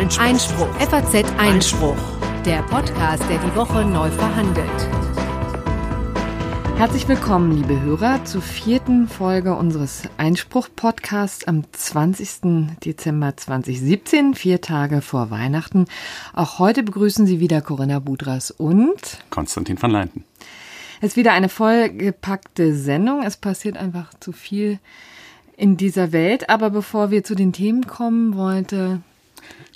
Einspruch. Einspruch. FAZ Einspruch. Der Podcast, der die Woche neu verhandelt. Herzlich willkommen, liebe Hörer, zur vierten Folge unseres Einspruch-Podcasts am 20. Dezember 2017, vier Tage vor Weihnachten. Auch heute begrüßen Sie wieder Corinna Budras und Konstantin van Leinten. Es ist wieder eine vollgepackte Sendung. Es passiert einfach zu viel in dieser Welt. Aber bevor wir zu den Themen kommen, wollte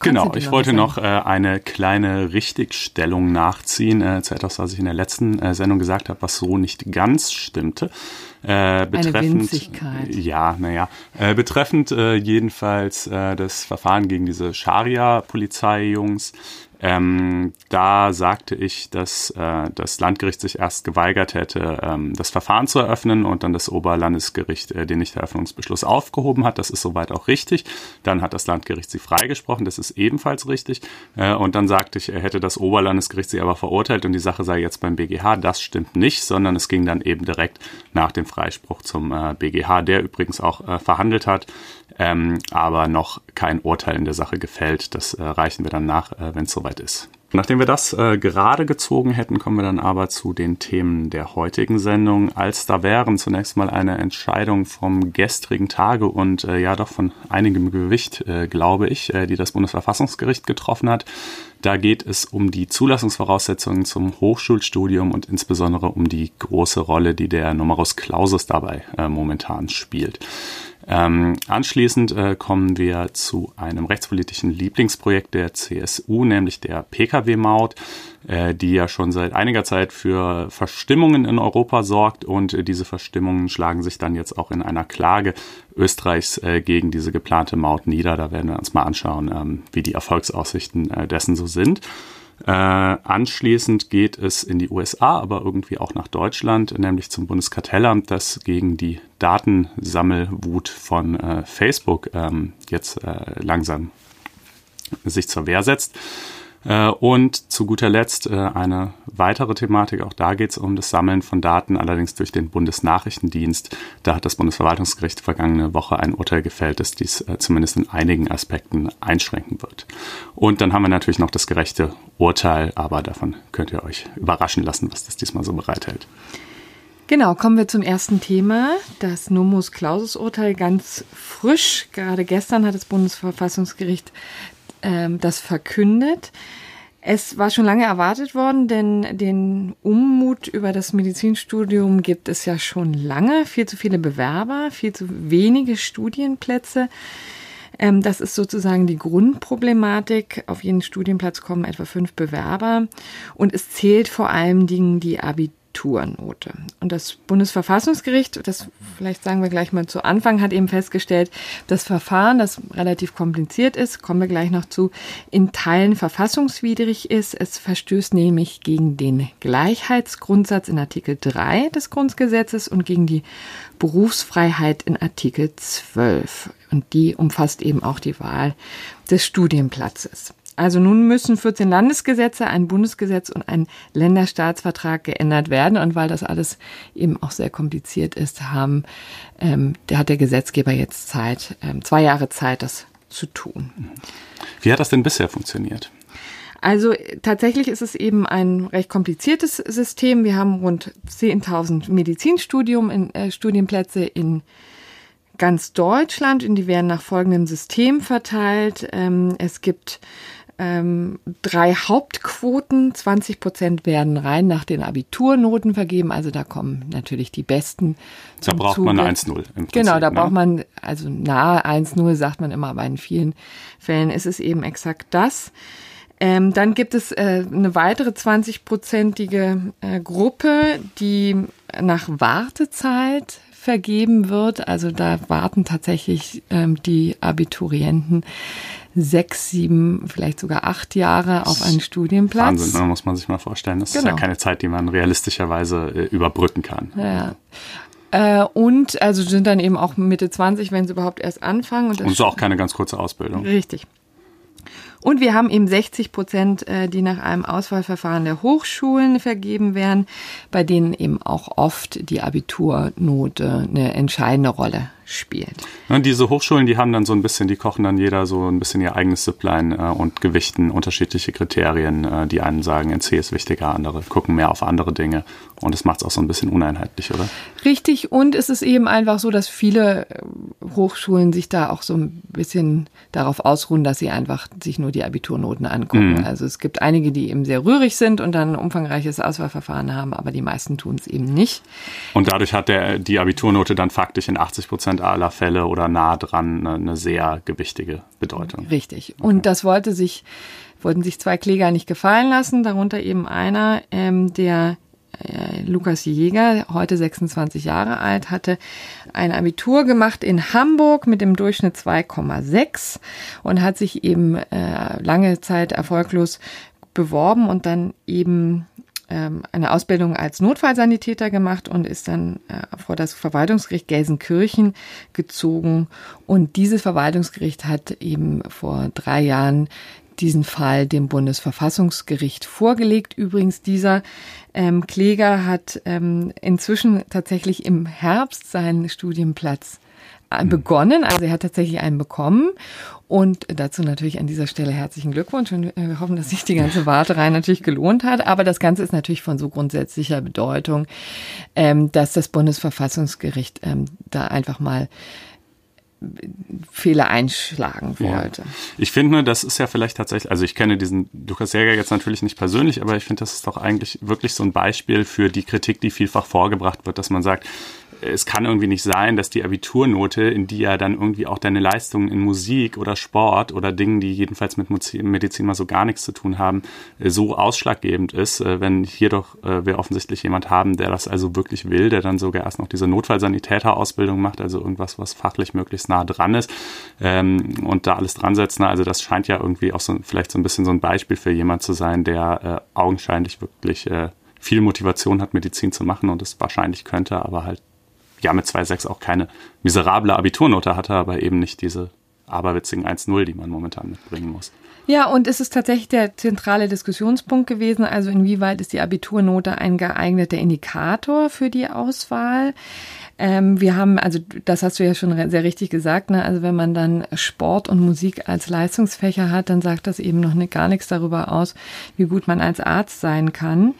Genau, ich wollte noch äh, eine kleine Richtigstellung nachziehen äh, zu etwas, was ich in der letzten äh, Sendung gesagt habe, was so nicht ganz stimmte. Äh, betreffend, eine Winzigkeit. Ja, naja. Äh, betreffend äh, jedenfalls äh, das Verfahren gegen diese Scharia-Polizei-Jungs. Ähm, da sagte ich, dass äh, das Landgericht sich erst geweigert hätte, ähm, das Verfahren zu eröffnen und dann das Oberlandesgericht äh, den Nichteröffnungsbeschluss aufgehoben hat. Das ist soweit auch richtig. Dann hat das Landgericht sie freigesprochen. Das ist ebenfalls richtig. Äh, und dann sagte ich, er hätte das Oberlandesgericht sie aber verurteilt und die Sache sei jetzt beim BGH. Das stimmt nicht, sondern es ging dann eben direkt nach dem Freispruch zum äh, BGH, der übrigens auch äh, verhandelt hat ähm, aber noch kein Urteil in der Sache gefällt. Das äh, reichen wir dann nach, äh, wenn es soweit ist. Nachdem wir das äh, gerade gezogen hätten, kommen wir dann aber zu den Themen der heutigen Sendung. Als da wären zunächst mal eine Entscheidung vom gestrigen Tage und äh, ja doch von einigem Gewicht, äh, glaube ich, äh, die das Bundesverfassungsgericht getroffen hat. Da geht es um die Zulassungsvoraussetzungen zum Hochschulstudium und insbesondere um die große Rolle, die der Numerus Clausus dabei äh, momentan spielt. Ähm, anschließend äh, kommen wir zu einem rechtspolitischen Lieblingsprojekt der CSU, nämlich der Pkw-Maut, äh, die ja schon seit einiger Zeit für Verstimmungen in Europa sorgt und äh, diese Verstimmungen schlagen sich dann jetzt auch in einer Klage Österreichs äh, gegen diese geplante Maut nieder. Da werden wir uns mal anschauen, ähm, wie die Erfolgsaussichten äh, dessen so sind. Äh, anschließend geht es in die USA, aber irgendwie auch nach Deutschland, nämlich zum Bundeskartellamt, das gegen die Datensammelwut von äh, Facebook ähm, jetzt äh, langsam sich zur Wehr setzt. Äh, und zu guter Letzt äh, eine weitere Thematik, auch da geht es um das Sammeln von Daten, allerdings durch den Bundesnachrichtendienst. Da hat das Bundesverwaltungsgericht vergangene Woche ein Urteil gefällt, das dies äh, zumindest in einigen Aspekten einschränken wird. Und dann haben wir natürlich noch das gerechte Urteil, aber davon könnt ihr euch überraschen lassen, was das diesmal so bereithält. Genau, kommen wir zum ersten Thema. Das Nomus Clausus Urteil ganz frisch. Gerade gestern hat das Bundesverfassungsgericht ähm, das verkündet. Es war schon lange erwartet worden, denn den Ummut über das Medizinstudium gibt es ja schon lange. Viel zu viele Bewerber, viel zu wenige Studienplätze. Ähm, das ist sozusagen die Grundproblematik. Auf jeden Studienplatz kommen etwa fünf Bewerber. Und es zählt vor allem Dingen die Abitur. Abiturnote. Und das Bundesverfassungsgericht, das vielleicht sagen wir gleich mal zu Anfang, hat eben festgestellt, das Verfahren, das relativ kompliziert ist, kommen wir gleich noch zu, in Teilen verfassungswidrig ist. Es verstößt nämlich gegen den Gleichheitsgrundsatz in Artikel 3 des Grundgesetzes und gegen die Berufsfreiheit in Artikel 12. Und die umfasst eben auch die Wahl des Studienplatzes. Also nun müssen 14 Landesgesetze, ein Bundesgesetz und ein Länderstaatsvertrag geändert werden. Und weil das alles eben auch sehr kompliziert ist, haben, ähm, der hat der Gesetzgeber jetzt Zeit, ähm, zwei Jahre Zeit, das zu tun. Wie hat das denn bisher funktioniert? Also tatsächlich ist es eben ein recht kompliziertes System. Wir haben rund 10.000 Medizinstudium in, äh, Studienplätze in ganz Deutschland und die werden nach folgendem System verteilt. Ähm, es gibt ähm, drei Hauptquoten. 20 Prozent werden rein nach den Abiturnoten vergeben. Also da kommen natürlich die Besten. Da braucht Zuge. man 1-0. Genau, da ne? braucht man, also nahe 1-0 sagt man immer, aber in vielen Fällen ist es eben exakt das. Ähm, dann gibt es äh, eine weitere 20-prozentige äh, Gruppe, die nach Wartezeit vergeben wird. Also da warten tatsächlich ähm, die Abiturienten sechs, sieben, vielleicht sogar acht Jahre auf einen Studienplatz. Wahnsinn, ne? muss man sich mal vorstellen. Das genau. ist ja genau. keine Zeit, die man realistischerweise äh, überbrücken kann. Ja. Äh, und also sind dann eben auch Mitte 20, wenn sie überhaupt erst anfangen. Und, und so auch keine ganz kurze Ausbildung. Richtig. Und wir haben eben 60 Prozent, äh, die nach einem Auswahlverfahren der Hochschulen vergeben werden, bei denen eben auch oft die Abiturnote eine entscheidende Rolle spielt. Ja, diese Hochschulen, die haben dann so ein bisschen, die kochen dann jeder so ein bisschen ihr eigenes Zipline äh, und gewichten unterschiedliche Kriterien. Äh, die einen sagen, NC ist wichtiger, andere gucken mehr auf andere Dinge. Und das macht es auch so ein bisschen uneinheitlich, oder? Richtig. Und es ist eben einfach so, dass viele äh, Hochschulen sich da auch so ein bisschen darauf ausruhen, dass sie einfach sich nur die Abiturnoten angucken. Mhm. Also es gibt einige, die eben sehr rührig sind und dann ein umfangreiches Auswahlverfahren haben, aber die meisten tun es eben nicht. Und dadurch hat der, die Abiturnote dann faktisch in 80 Prozent aller Fälle oder nah dran eine, eine sehr gewichtige Bedeutung. Richtig. Okay. Und das wollte sich, wollten sich zwei Kläger nicht gefallen lassen, darunter eben einer, ähm, der äh, Lukas Jäger, heute 26 Jahre alt, hatte ein Abitur gemacht in Hamburg mit dem Durchschnitt 2,6 und hat sich eben äh, lange Zeit erfolglos beworben und dann eben ähm, eine Ausbildung als Notfallsanitäter gemacht und ist dann äh, vor das Verwaltungsgericht Gelsenkirchen gezogen. Und dieses Verwaltungsgericht hat eben vor drei Jahren diesen Fall dem Bundesverfassungsgericht vorgelegt. Übrigens, dieser ähm, Kläger hat ähm, inzwischen tatsächlich im Herbst seinen Studienplatz begonnen. Also er hat tatsächlich einen bekommen. Und dazu natürlich an dieser Stelle herzlichen Glückwunsch und wir hoffen, dass sich die ganze Warterei natürlich gelohnt hat. Aber das Ganze ist natürlich von so grundsätzlicher Bedeutung, ähm, dass das Bundesverfassungsgericht ähm, da einfach mal Fehler einschlagen wollte. Ja. Ich finde, das ist ja vielleicht tatsächlich, also ich kenne diesen Lukas Jäger jetzt natürlich nicht persönlich, aber ich finde, das ist doch eigentlich wirklich so ein Beispiel für die Kritik, die vielfach vorgebracht wird, dass man sagt, es kann irgendwie nicht sein, dass die Abiturnote, in die ja dann irgendwie auch deine Leistungen in Musik oder Sport oder Dingen, die jedenfalls mit Medizin mal so gar nichts zu tun haben, äh, so ausschlaggebend ist, äh, wenn hier doch äh, wir offensichtlich jemand haben, der das also wirklich will, der dann sogar erst noch diese Notfallsanitäterausbildung macht, also irgendwas, was fachlich möglichst nah dran ist ähm, und da alles dran setzen. Also das scheint ja irgendwie auch so vielleicht so ein bisschen so ein Beispiel für jemand zu sein, der augenscheinlich wirklich viel Motivation hat, Medizin zu machen und es wahrscheinlich könnte, aber halt ja mit 2,6 auch keine miserable Abiturnote hatte, aber eben nicht diese aberwitzigen 1,0, die man momentan mitbringen muss. Ja, und es ist tatsächlich der zentrale Diskussionspunkt gewesen, also inwieweit ist die Abiturnote ein geeigneter Indikator für die Auswahl. Ähm, wir haben, also das hast du ja schon sehr richtig gesagt, ne? also wenn man dann Sport und Musik als Leistungsfächer hat, dann sagt das eben noch nicht, gar nichts darüber aus, wie gut man als Arzt sein kann.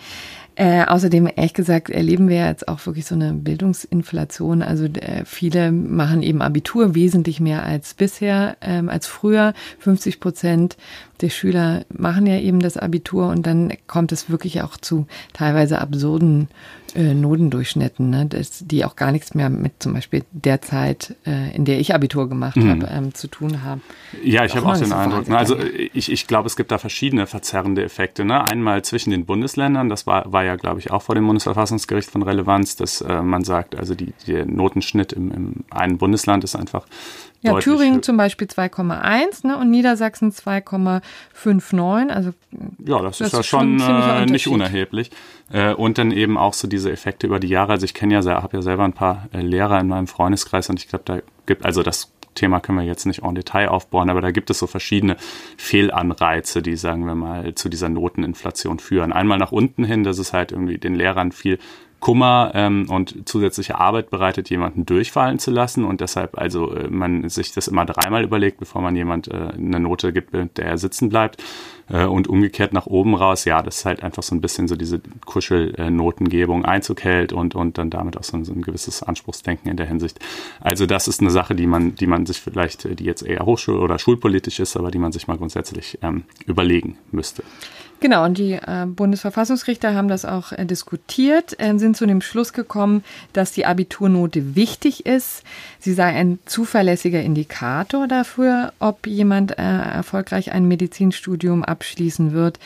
Äh, außerdem, ehrlich gesagt, erleben wir jetzt auch wirklich so eine Bildungsinflation. Also äh, viele machen eben Abitur wesentlich mehr als bisher, ähm, als früher. 50 Prozent der Schüler machen ja eben das Abitur und dann kommt es wirklich auch zu teilweise absurden äh, Notendurchschnitten, ne, das, die auch gar nichts mehr mit zum Beispiel der Zeit, äh, in der ich Abitur gemacht mhm. habe, ähm, zu tun haben. Ja, ich habe auch den Eindruck. Ne, also ich, ich glaube, es gibt da verschiedene verzerrende Effekte. Ne? Einmal zwischen den Bundesländern, das war, war ja, glaube ich, auch vor dem Bundesverfassungsgericht von Relevanz, dass äh, man sagt, also die, der Notenschnitt im, im einen Bundesland ist einfach ja, Thüringen zum Beispiel 2,1 ne, und Niedersachsen 2,59. Also ja, das, das ist ja schon äh, nicht unerheblich. Äh, und dann eben auch so diese Effekte über die Jahre. Also ich kenne ja, habe ja selber ein paar äh, Lehrer in meinem Freundeskreis und ich glaube, da gibt also das Thema können wir jetzt nicht en Detail aufbauen, aber da gibt es so verschiedene Fehlanreize, die, sagen wir mal, zu dieser Noteninflation führen. Einmal nach unten hin, dass es halt irgendwie den Lehrern viel Kummer ähm, und zusätzliche Arbeit bereitet, jemanden durchfallen zu lassen und deshalb also äh, man sich das immer dreimal überlegt, bevor man jemand äh, eine Note gibt, der er sitzen bleibt. Äh, und umgekehrt nach oben raus, ja, das ist halt einfach so ein bisschen so diese Kuschelnotengebung Einzug hält und, und dann damit auch so ein, so ein gewisses Anspruchsdenken in der Hinsicht. Also das ist eine Sache, die man, die man sich vielleicht, die jetzt eher hochschul- oder schulpolitisch ist, aber die man sich mal grundsätzlich ähm, überlegen müsste. Genau, und die äh, Bundesverfassungsrichter haben das auch äh, diskutiert, äh, sind zu dem Schluss gekommen, dass die Abiturnote wichtig ist. Sie sei ein zuverlässiger Indikator dafür, ob jemand äh, erfolgreich ein Medizinstudium abschließen wird.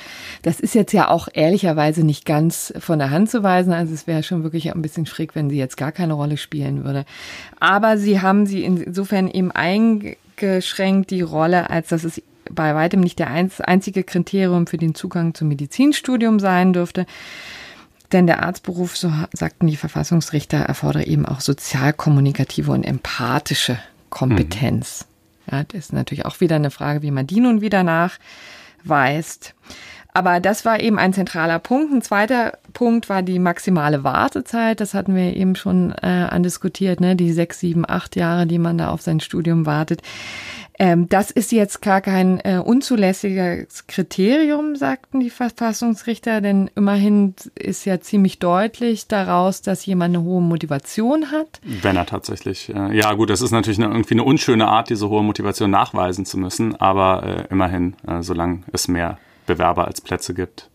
Das ist jetzt ja auch ehrlicherweise nicht ganz von der Hand zu weisen. Also es wäre schon wirklich ein bisschen schräg, wenn sie jetzt gar keine Rolle spielen würde. Aber sie haben sie insofern eben eingeschränkt, die Rolle, als dass es bei weitem nicht der einzige Kriterium für den Zugang zum Medizinstudium sein dürfte. Denn der Arztberuf, so sagten die Verfassungsrichter, erfordere eben auch sozialkommunikative und empathische Kompetenz. Mhm. Ja, das ist natürlich auch wieder eine Frage, wie man die nun wieder nach weist. Aber das war eben ein zentraler Punkt. Ein zweiter Punkt war die maximale Wartezeit. Das hatten wir eben schon äh, andiskutiert, ne? die sechs, sieben, acht Jahre, die man da auf sein Studium wartet. Ähm, das ist jetzt gar kein äh, unzulässiges Kriterium, sagten die Verfassungsrichter, denn immerhin ist ja ziemlich deutlich daraus, dass jemand eine hohe Motivation hat. Wenn er tatsächlich, äh, ja gut, das ist natürlich eine, irgendwie eine unschöne Art, diese hohe Motivation nachweisen zu müssen, aber äh, immerhin, äh, solange es mehr Bewerber als Plätze gibt.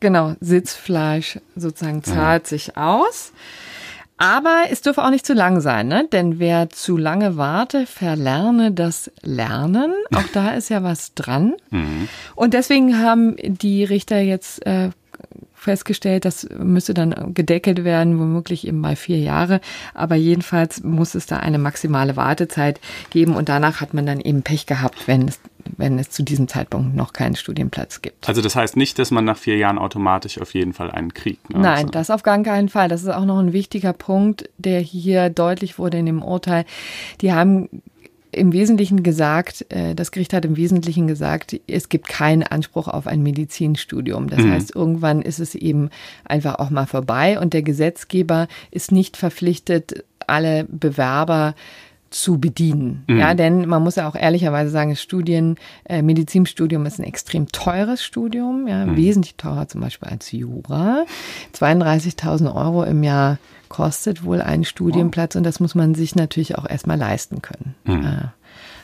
Genau, Sitzfleisch sozusagen zahlt ja. sich aus. Aber es dürfe auch nicht zu lang sein, ne? denn wer zu lange warte, verlerne das Lernen. Auch da ist ja was dran. Mhm. Und deswegen haben die Richter jetzt äh, festgestellt, das müsste dann gedeckelt werden, womöglich eben bei vier Jahre. Aber jedenfalls muss es da eine maximale Wartezeit geben und danach hat man dann eben Pech gehabt, wenn es wenn es zu diesem Zeitpunkt noch keinen Studienplatz gibt. Also das heißt nicht, dass man nach vier Jahren automatisch auf jeden Fall einen kriegt. Ne? Nein, also. das auf gar keinen Fall. Das ist auch noch ein wichtiger Punkt, der hier deutlich wurde in dem Urteil. Die haben im Wesentlichen gesagt, äh, das Gericht hat im Wesentlichen gesagt, es gibt keinen Anspruch auf ein Medizinstudium. Das mhm. heißt, irgendwann ist es eben einfach auch mal vorbei und der Gesetzgeber ist nicht verpflichtet, alle Bewerber zu bedienen. Mhm. Ja, denn man muss ja auch ehrlicherweise sagen, das Studien, äh, Medizinstudium ist ein extrem teures Studium, ja, mhm. wesentlich teurer zum Beispiel als Jura. 32.000 Euro im Jahr kostet wohl ein Studienplatz und das muss man sich natürlich auch erstmal leisten können mhm. äh,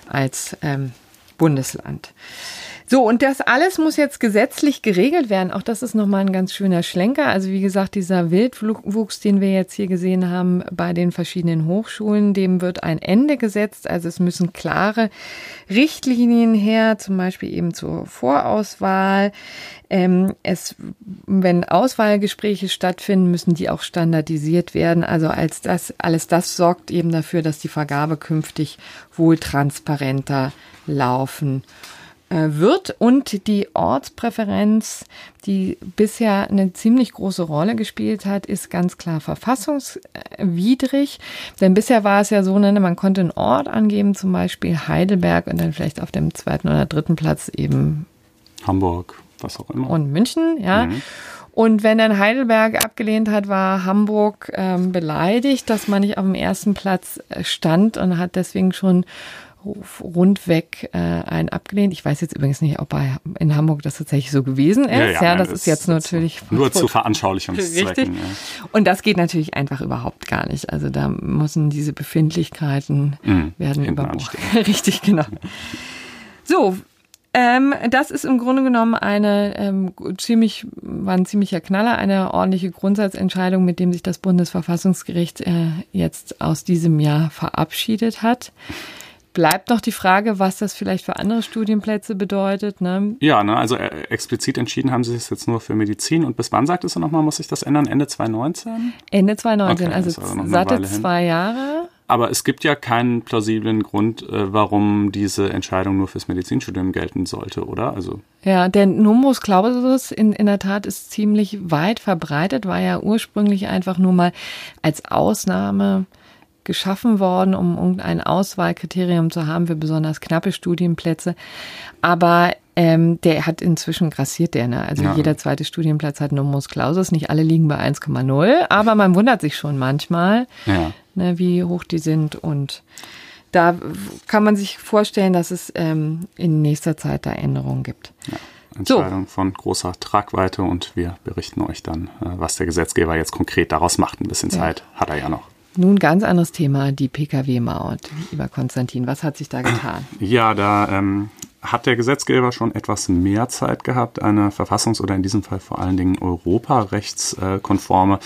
als ähm, Bundesland. So, und das alles muss jetzt gesetzlich geregelt werden. Auch das ist nochmal ein ganz schöner Schlenker. Also wie gesagt, dieser Wildwuchs, den wir jetzt hier gesehen haben bei den verschiedenen Hochschulen, dem wird ein Ende gesetzt. Also es müssen klare Richtlinien her, zum Beispiel eben zur Vorauswahl. Ähm, es, wenn Auswahlgespräche stattfinden, müssen die auch standardisiert werden. Also als das, alles das sorgt eben dafür, dass die Vergabe künftig wohl transparenter laufen wird und die Ortspräferenz, die bisher eine ziemlich große Rolle gespielt hat, ist ganz klar verfassungswidrig. Denn bisher war es ja so, ne, man konnte einen Ort angeben, zum Beispiel Heidelberg und dann vielleicht auf dem zweiten oder dritten Platz eben Hamburg, was auch immer. Und München, ja. Mhm. Und wenn dann Heidelberg abgelehnt hat, war Hamburg ähm, beleidigt, dass man nicht auf dem ersten Platz äh, stand und hat deswegen schon rundweg äh, ein abgelehnt. Ich weiß jetzt übrigens nicht, ob bei, in Hamburg das tatsächlich so gewesen ist. Ja, ja, ja das, ist jetzt natürlich nur zu Veranschaulichungszwecken. Richtig. Ja. Und das geht natürlich einfach überhaupt gar nicht. Also da müssen diese Befindlichkeiten mhm, werden überwacht. Richtig, genau. So, ähm, das ist im Grunde genommen eine ähm, ziemlich, war ein ziemlicher Knaller, eine ordentliche Grundsatzentscheidung, mit dem sich das Bundesverfassungsgericht äh, jetzt aus diesem Jahr verabschiedet hat bleibt noch die Frage, was das vielleicht für andere Studienplätze bedeutet. Ne? Ja, ne, also äh, explizit entschieden haben sie es jetzt nur für Medizin. Und bis wann sagt es nochmal, muss sich das ändern? Ende 2019? Ende 2019, okay, also, also satte zwei Jahre. Aber es gibt ja keinen plausiblen Grund, äh, warum diese Entscheidung nur fürs Medizinstudium gelten sollte, oder? Also ja, der Numbus Clausus in, in der Tat ist ziemlich weit verbreitet, war ja ursprünglich einfach nur mal als Ausnahme geschaffen worden, um irgendein Auswahlkriterium zu haben für besonders knappe Studienplätze. Aber ähm, der hat inzwischen grassiert der, ne? Also ja. jeder zweite Studienplatz hat Numerus Clausus. Nicht alle liegen bei 1,0, aber man wundert sich schon manchmal, ja. ne, wie hoch die sind. Und da kann man sich vorstellen, dass es ähm, in nächster Zeit da Änderungen gibt. Ja. Entscheidung so. von großer Tragweite und wir berichten euch dann, äh, was der Gesetzgeber jetzt konkret daraus macht. Ein bisschen Zeit hat er ja noch. Nun ganz anderes Thema, die Pkw-Maut. Lieber Konstantin, was hat sich da getan? Ja, da ähm, hat der Gesetzgeber schon etwas mehr Zeit gehabt, eine verfassungs- oder in diesem Fall vor allen Dingen europarechtskonforme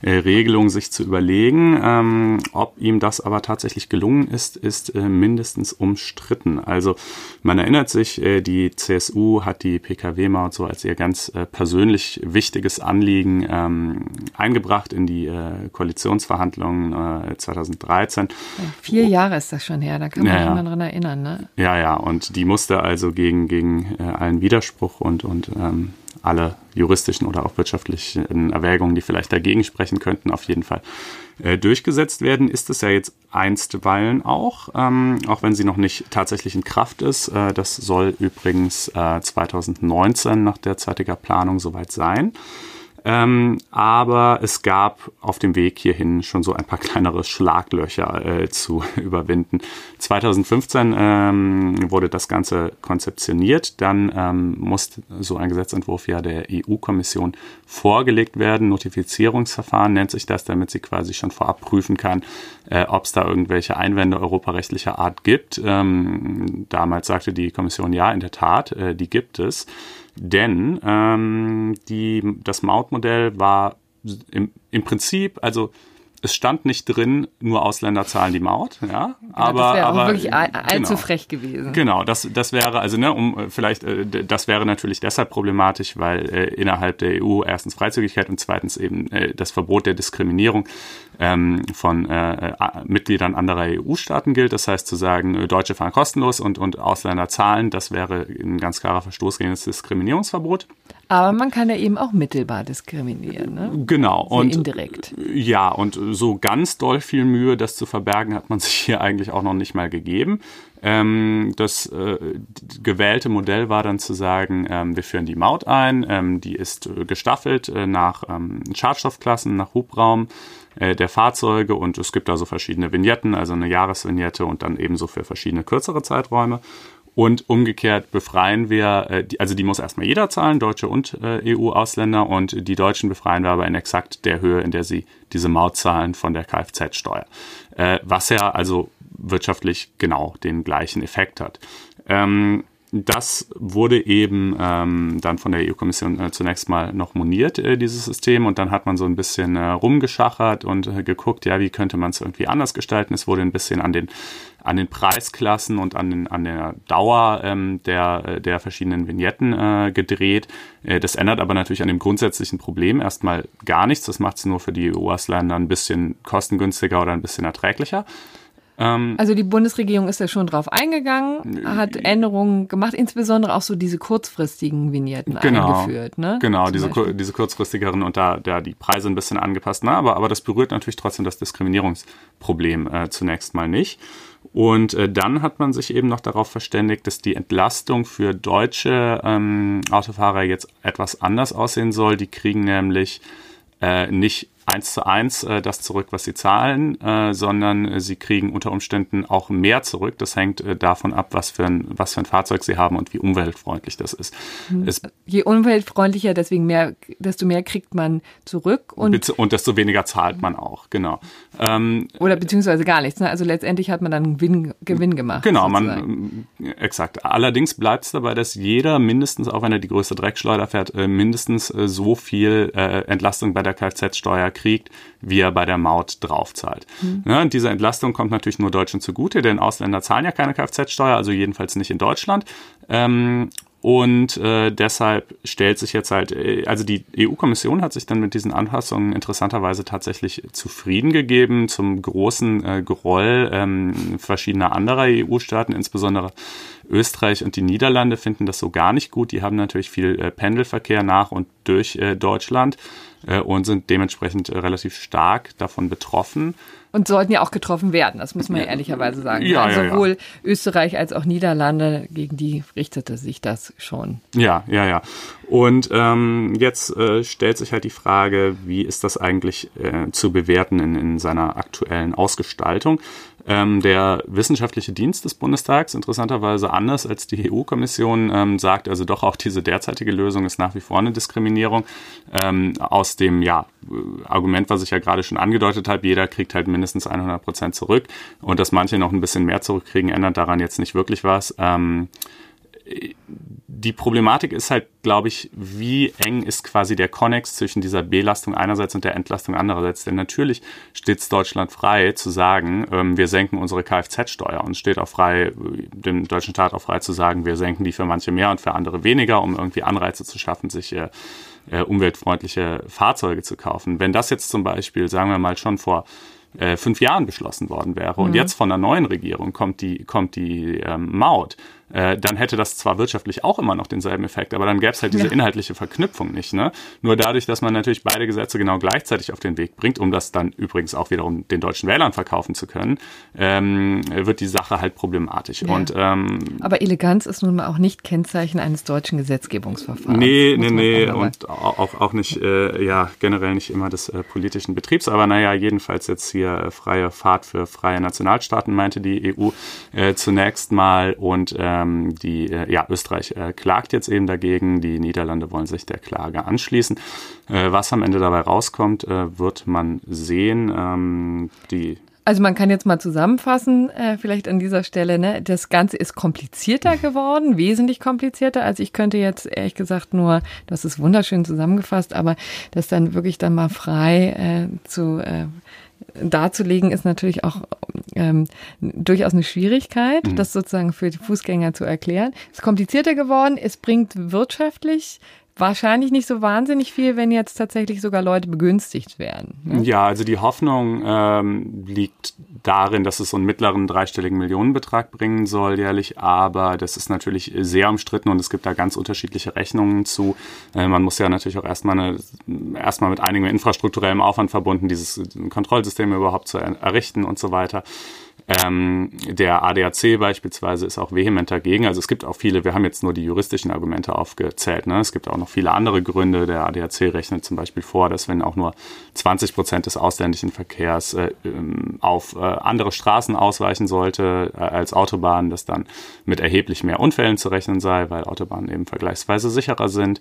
äh, Regelung sich zu überlegen. Ähm, ob ihm das aber tatsächlich gelungen ist, ist äh, mindestens umstritten. Also man erinnert sich, äh, die CSU hat die Pkw-Maut so als ihr ganz persönlich wichtiges Anliegen ähm, eingebracht in die Koalitionsverhandlungen 2013. vier Jahre ist das schon her, da kann man ja, sich mal dran erinnern. Ne? Ja, ja, und die musste also gegen, gegen äh, allen Widerspruch und, und ähm, alle juristischen oder auch wirtschaftlichen Erwägungen, die vielleicht dagegen sprechen könnten, auf jeden Fall äh, durchgesetzt werden, ist es ja jetzt einstweilen auch, ähm, auch wenn sie noch nicht tatsächlich in Kraft ist. Äh, das soll übrigens äh, 2019 nach derzeitiger Planung soweit sein. Ähm, aber es gab auf dem Weg hierhin schon so ein paar kleinere Schlaglöcher äh, zu überwinden. 2015 ähm, wurde das Ganze konzeptionioniert. Dann ähm, muss so ein Gesetzentwurf ja der EU-Kommission vorgelegt werden. Notifizierungsverfahren nennt sich das, damit sie quasi schon vorab prüfen kann, äh, ob es da irgendwelche Einwände europarechtlicher Art gibt. Ähm, damals sagte die Kommission ja, in der Tat, äh, die gibt es. Denn ähm, die, das Mautmodell war im, im Prinzip, also es stand nicht drin, nur Ausländer zahlen die Maut, ja. Aber, ja, das wäre aber, wirklich allzu genau, frech gewesen. Genau, das, das wäre, also ne, um äh, vielleicht, äh, das wäre natürlich deshalb problematisch, weil äh, innerhalb der EU erstens Freizügigkeit und zweitens eben äh, das Verbot der Diskriminierung ähm, von äh, äh Mitgliedern anderer EU-Staaten gilt. Das heißt zu sagen, äh, Deutsche fahren kostenlos und, und Ausländer zahlen, das wäre ein ganz klarer Verstoß gegen das Diskriminierungsverbot. Aber man kann ja eben auch mittelbar diskriminieren. Ne? Genau. Sehr und indirekt. Ja, und so ganz doll viel Mühe, das zu verbergen, hat man sich hier eigentlich auch noch nicht mal gegeben. Ähm, das äh, gewählte Modell war dann zu sagen, ähm, wir führen die Maut ein, ähm, die ist äh, gestaffelt äh, nach ähm, Schadstoffklassen, nach Hubraum äh, der Fahrzeuge und es gibt da so verschiedene Vignetten, also eine Jahresvignette und dann ebenso für verschiedene kürzere Zeiträume. Und umgekehrt befreien wir, äh, also die muss erstmal jeder zahlen, Deutsche und äh, EU-Ausländer. Und die Deutschen befreien wir aber in exakt der Höhe, in der sie diese Maut zahlen von der Kfz-Steuer. Äh, was ja also wirtschaftlich genau den gleichen Effekt hat. Ähm, das wurde eben ähm, dann von der EU-Kommission äh, zunächst mal noch moniert, äh, dieses System. Und dann hat man so ein bisschen rumgeschachert und geguckt, ja, wie könnte man es irgendwie anders gestalten. Es wurde ein bisschen an den, an den Preisklassen und an, den, an der Dauer ähm, der, äh, der verschiedenen Vignetten äh, gedreht. Äh, das ändert aber natürlich an dem grundsätzlichen Problem erstmal gar nichts. Das macht es nur für die EU-Ausländer ein bisschen kostengünstiger oder ein bisschen erträglicher. Ähm, also die Bundesregierung ist ja schon drauf eingegangen, hat Änderungen gemacht, insbesondere auch so diese kurzfristigen Vignetten genau, eingeführt. Ne? Genau, diese, diese kurzfristigeren und da, da die Preise ein bisschen angepasst. Na, aber, aber das berührt natürlich trotzdem das Diskriminierungsproblem äh, zunächst mal nicht. Und äh, dann hat man sich eben noch darauf verständigt, dass die Entlastung für deutsche ähm, Autofahrer jetzt etwas anders aussehen soll. Die kriegen nämlich äh, nicht eins zu eins äh, das zurück, was sie zahlen, äh, sondern äh, sie kriegen unter Umständen auch mehr zurück. Das hängt äh, davon ab, was für, ein, was für ein Fahrzeug sie haben und wie umweltfreundlich das ist. Mhm. Es, Je umweltfreundlicher, deswegen mehr, desto mehr kriegt man zurück und, und desto weniger zahlt man auch, genau. Ähm, Oder beziehungsweise gar nichts. Ne? Also letztendlich hat man dann Gewinn, Gewinn gemacht. Genau, sozusagen. man exakt. Allerdings bleibt es dabei, dass jeder mindestens, auch wenn er die größte Dreckschleuder fährt, äh, mindestens äh, so viel Entlastung bei der Kfz-Steuer kriegt, wie er bei der Maut draufzahlt. Mhm. Ja, und diese Entlastung kommt natürlich nur Deutschen zugute, denn Ausländer zahlen ja keine Kfz-Steuer, also jedenfalls nicht in Deutschland. Ähm, und äh, deshalb stellt sich jetzt halt, äh, also die EU-Kommission hat sich dann mit diesen Anpassungen interessanterweise tatsächlich zufrieden gegeben, zum großen äh, Groll ähm, verschiedener anderer EU-Staaten, insbesondere Österreich und die Niederlande finden das so gar nicht gut. Die haben natürlich viel äh, Pendelverkehr nach und durch äh, Deutschland und sind dementsprechend äh, relativ stark davon betroffen. Und sollten ja auch getroffen werden, das muss man ja ehrlicherweise sagen. Ja, also ja, sowohl Österreich als auch Niederlande, gegen die richtete sich das schon. Ja, ja, ja. Und ähm, jetzt äh, stellt sich halt die Frage, wie ist das eigentlich äh, zu bewerten in, in seiner aktuellen Ausgestaltung? Ähm, der wissenschaftliche Dienst des Bundestags, interessanterweise anders als die EU-Kommission, ähm, sagt also doch auch diese derzeitige Lösung ist nach wie vor eine Diskriminierung. Ähm, aus dem ja, Argument, was ich ja gerade schon angedeutet habe, jeder kriegt halt mindestens 100 Prozent zurück und dass manche noch ein bisschen mehr zurückkriegen, ändert daran jetzt nicht wirklich was. Ähm, die Problematik ist halt, glaube ich, wie eng ist quasi der Konnex zwischen dieser Belastung einerseits und der Entlastung andererseits. Denn natürlich steht es Deutschland frei zu sagen, ähm, wir senken unsere Kfz-Steuer und steht auch frei, dem deutschen Staat auch frei zu sagen, wir senken die für manche mehr und für andere weniger, um irgendwie Anreize zu schaffen, sich äh, äh, umweltfreundliche Fahrzeuge zu kaufen. Wenn das jetzt zum Beispiel, sagen wir mal, schon vor äh, fünf Jahren beschlossen worden wäre mhm. und jetzt von der neuen Regierung kommt die, kommt die ähm, Maut, äh, dann hätte das zwar wirtschaftlich auch immer noch denselben Effekt, aber dann gäbe es halt diese ja. inhaltliche Verknüpfung nicht. Ne? Nur dadurch, dass man natürlich beide Gesetze genau gleichzeitig auf den Weg bringt, um das dann übrigens auch wiederum den deutschen Wählern verkaufen zu können, ähm, wird die Sache halt problematisch. Ja. Und, ähm, aber Eleganz ist nun mal auch nicht Kennzeichen eines deutschen Gesetzgebungsverfahrens. Nee, nee, nee. Und auch, auch nicht, äh, ja, generell nicht immer des äh, politischen Betriebs. Aber naja, jedenfalls jetzt hier äh, freie Fahrt für freie Nationalstaaten, meinte die EU äh, zunächst mal. Und ähm, die, äh, ja, Österreich äh, klagt jetzt eben dagegen. Die Niederlande wollen sich der Klage anschließen. Äh, was am Ende dabei rauskommt, äh, wird man sehen. Ähm, die also man kann jetzt mal zusammenfassen, äh, vielleicht an dieser Stelle, ne? das Ganze ist komplizierter geworden, wesentlich komplizierter. Also ich könnte jetzt ehrlich gesagt nur, das ist wunderschön zusammengefasst, aber das dann wirklich dann mal frei äh, zu äh, darzulegen, ist natürlich auch ähm, durchaus eine Schwierigkeit, mhm. das sozusagen für die Fußgänger zu erklären. Es ist komplizierter geworden, es bringt wirtschaftlich wahrscheinlich nicht so wahnsinnig viel, wenn jetzt tatsächlich sogar Leute begünstigt werden. Ne? Ja, also die Hoffnung ähm, liegt darin, dass es so einen mittleren dreistelligen Millionenbetrag bringen soll jährlich, aber das ist natürlich sehr umstritten und es gibt da ganz unterschiedliche Rechnungen zu. Äh, man muss ja natürlich auch erstmal eine, erstmal mit einigem infrastrukturellem Aufwand verbunden, dieses Kontrollsystem überhaupt zu errichten und so weiter. Ähm, der ADAC beispielsweise ist auch vehement dagegen. Also es gibt auch viele, wir haben jetzt nur die juristischen Argumente aufgezählt. Ne? Es gibt auch noch viele andere Gründe. Der ADAC rechnet zum Beispiel vor, dass wenn auch nur 20 Prozent des ausländischen Verkehrs äh, ähm, auf äh, andere Straßen ausweichen sollte äh, als Autobahnen, dass dann mit erheblich mehr Unfällen zu rechnen sei, weil Autobahnen eben vergleichsweise sicherer sind.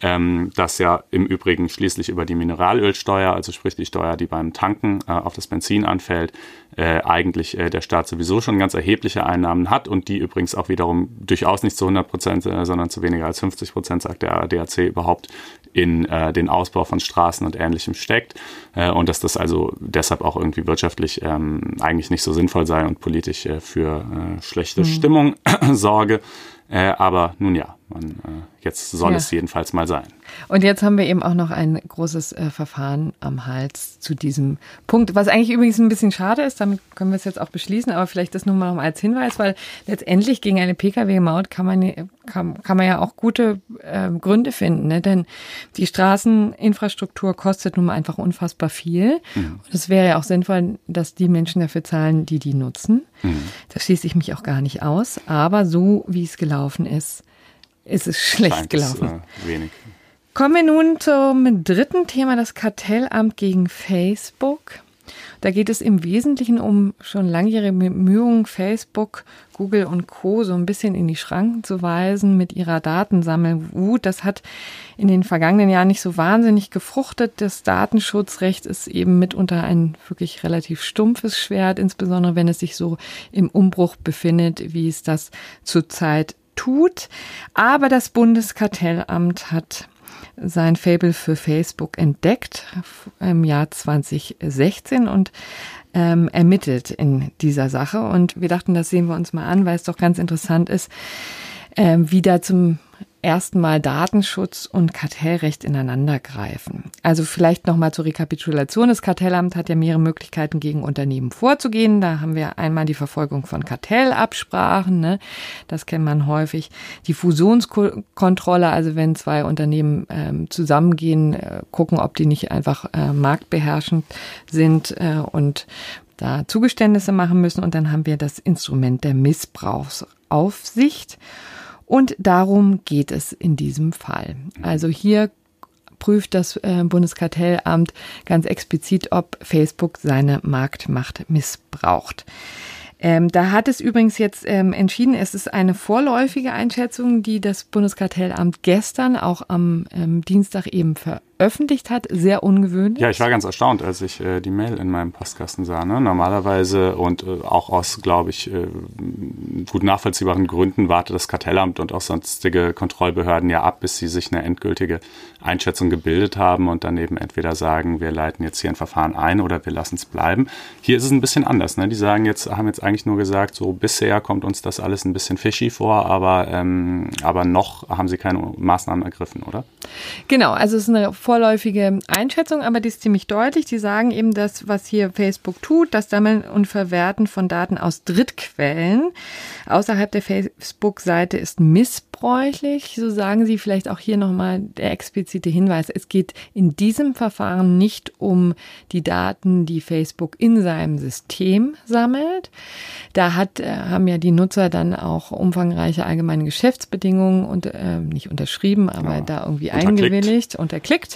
Ähm, das ja im Übrigen schließlich über die Mineralölsteuer, also sprich die Steuer, die beim Tanken äh, auf das Benzin anfällt, äh, eigentlich äh, der Staat sowieso schon ganz erhebliche Einnahmen hat und die übrigens auch wiederum durchaus nicht zu 100 Prozent, äh, sondern zu weniger als 50 Prozent, sagt der DAC, überhaupt in äh, den Ausbau von Straßen und Ähnlichem steckt äh, und dass das also deshalb auch irgendwie wirtschaftlich ähm, eigentlich nicht so sinnvoll sei und politisch äh, für äh, schlechte mhm. Stimmung sorge. Äh, aber nun ja, man, äh, jetzt soll ja. es jedenfalls mal sein. Und jetzt haben wir eben auch noch ein großes äh, Verfahren am Hals zu diesem Punkt, was eigentlich übrigens ein bisschen schade ist, damit können wir es jetzt auch beschließen, aber vielleicht das nur mal als Hinweis, weil letztendlich gegen eine Pkw-Maut kann man, kann, kann man ja auch gute äh, Gründe finden, ne? denn die Straßeninfrastruktur kostet nun mal einfach unfassbar viel. Mhm. Und es wäre ja auch sinnvoll, dass die Menschen dafür zahlen, die die nutzen. Mhm. Da schließe ich mich auch gar nicht aus, aber so wie es gelaufen ist, ist es schlecht Scheint gelaufen. Es, äh, wenig. Kommen wir nun zum dritten Thema, das Kartellamt gegen Facebook. Da geht es im Wesentlichen um schon langjährige Bemühungen, Facebook, Google und Co. so ein bisschen in die Schranken zu weisen mit ihrer Datensammelwut. Das hat in den vergangenen Jahren nicht so wahnsinnig gefruchtet. Das Datenschutzrecht ist eben mitunter ein wirklich relativ stumpfes Schwert, insbesondere wenn es sich so im Umbruch befindet, wie es das zurzeit tut. Aber das Bundeskartellamt hat sein Fable für Facebook entdeckt im Jahr 2016 und ähm, ermittelt in dieser Sache. Und wir dachten, das sehen wir uns mal an, weil es doch ganz interessant ist, ähm, wie da zum ersten Mal Datenschutz und Kartellrecht ineinander greifen. Also vielleicht nochmal zur Rekapitulation. Das Kartellamt hat ja mehrere Möglichkeiten, gegen Unternehmen vorzugehen. Da haben wir einmal die Verfolgung von Kartellabsprachen. Ne? Das kennt man häufig. Die Fusionskontrolle, also wenn zwei Unternehmen ähm, zusammengehen, äh, gucken, ob die nicht einfach äh, marktbeherrschend sind äh, und da Zugeständnisse machen müssen. Und dann haben wir das Instrument der Missbrauchsaufsicht. Und darum geht es in diesem Fall. Also hier prüft das äh, Bundeskartellamt ganz explizit, ob Facebook seine Marktmacht missbraucht. Ähm, da hat es übrigens jetzt ähm, entschieden, es ist eine vorläufige Einschätzung, die das Bundeskartellamt gestern auch am ähm, Dienstag eben veröffentlicht veröffentlicht hat. Sehr ungewöhnlich. Ja, ich war ganz erstaunt, als ich äh, die Mail in meinem Postkasten sah. Ne? Normalerweise und äh, auch aus, glaube ich, äh, gut nachvollziehbaren Gründen wartet das Kartellamt und auch sonstige Kontrollbehörden ja ab, bis sie sich eine endgültige Einschätzung gebildet haben und dann eben entweder sagen, wir leiten jetzt hier ein Verfahren ein oder wir lassen es bleiben. Hier ist es ein bisschen anders. Ne? Die sagen jetzt, haben jetzt eigentlich nur gesagt, so bisher kommt uns das alles ein bisschen fishy vor, aber, ähm, aber noch haben sie keine Maßnahmen ergriffen, oder? Genau, also es ist eine Vor vorläufige Einschätzung, aber die ist ziemlich deutlich. Die sagen eben, dass was hier Facebook tut, das Sammeln und Verwerten von Daten aus Drittquellen außerhalb der Facebook-Seite ist missbräuchlich. So sagen sie vielleicht auch hier nochmal der explizite Hinweis. Es geht in diesem Verfahren nicht um die Daten, die Facebook in seinem System sammelt. Da hat, äh, haben ja die Nutzer dann auch umfangreiche allgemeine Geschäftsbedingungen und äh, nicht unterschrieben, aber ja, da irgendwie eingewilligt, unterklickt.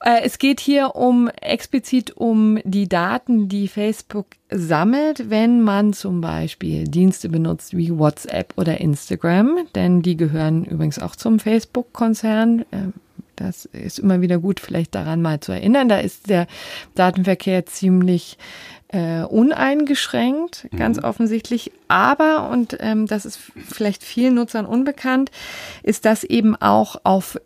Äh, es geht hier um explizit um die Daten, die Facebook sammelt, wenn man zum Beispiel Dienste benutzt wie WhatsApp oder Instagram, denn die gehören übrigens auch zum Facebook-Konzern. Äh, das ist immer wieder gut, vielleicht daran mal zu erinnern. Da ist der Datenverkehr ziemlich äh, uneingeschränkt, ganz mhm. offensichtlich. Aber, und ähm, das ist vielleicht vielen Nutzern unbekannt, ist das eben auch auf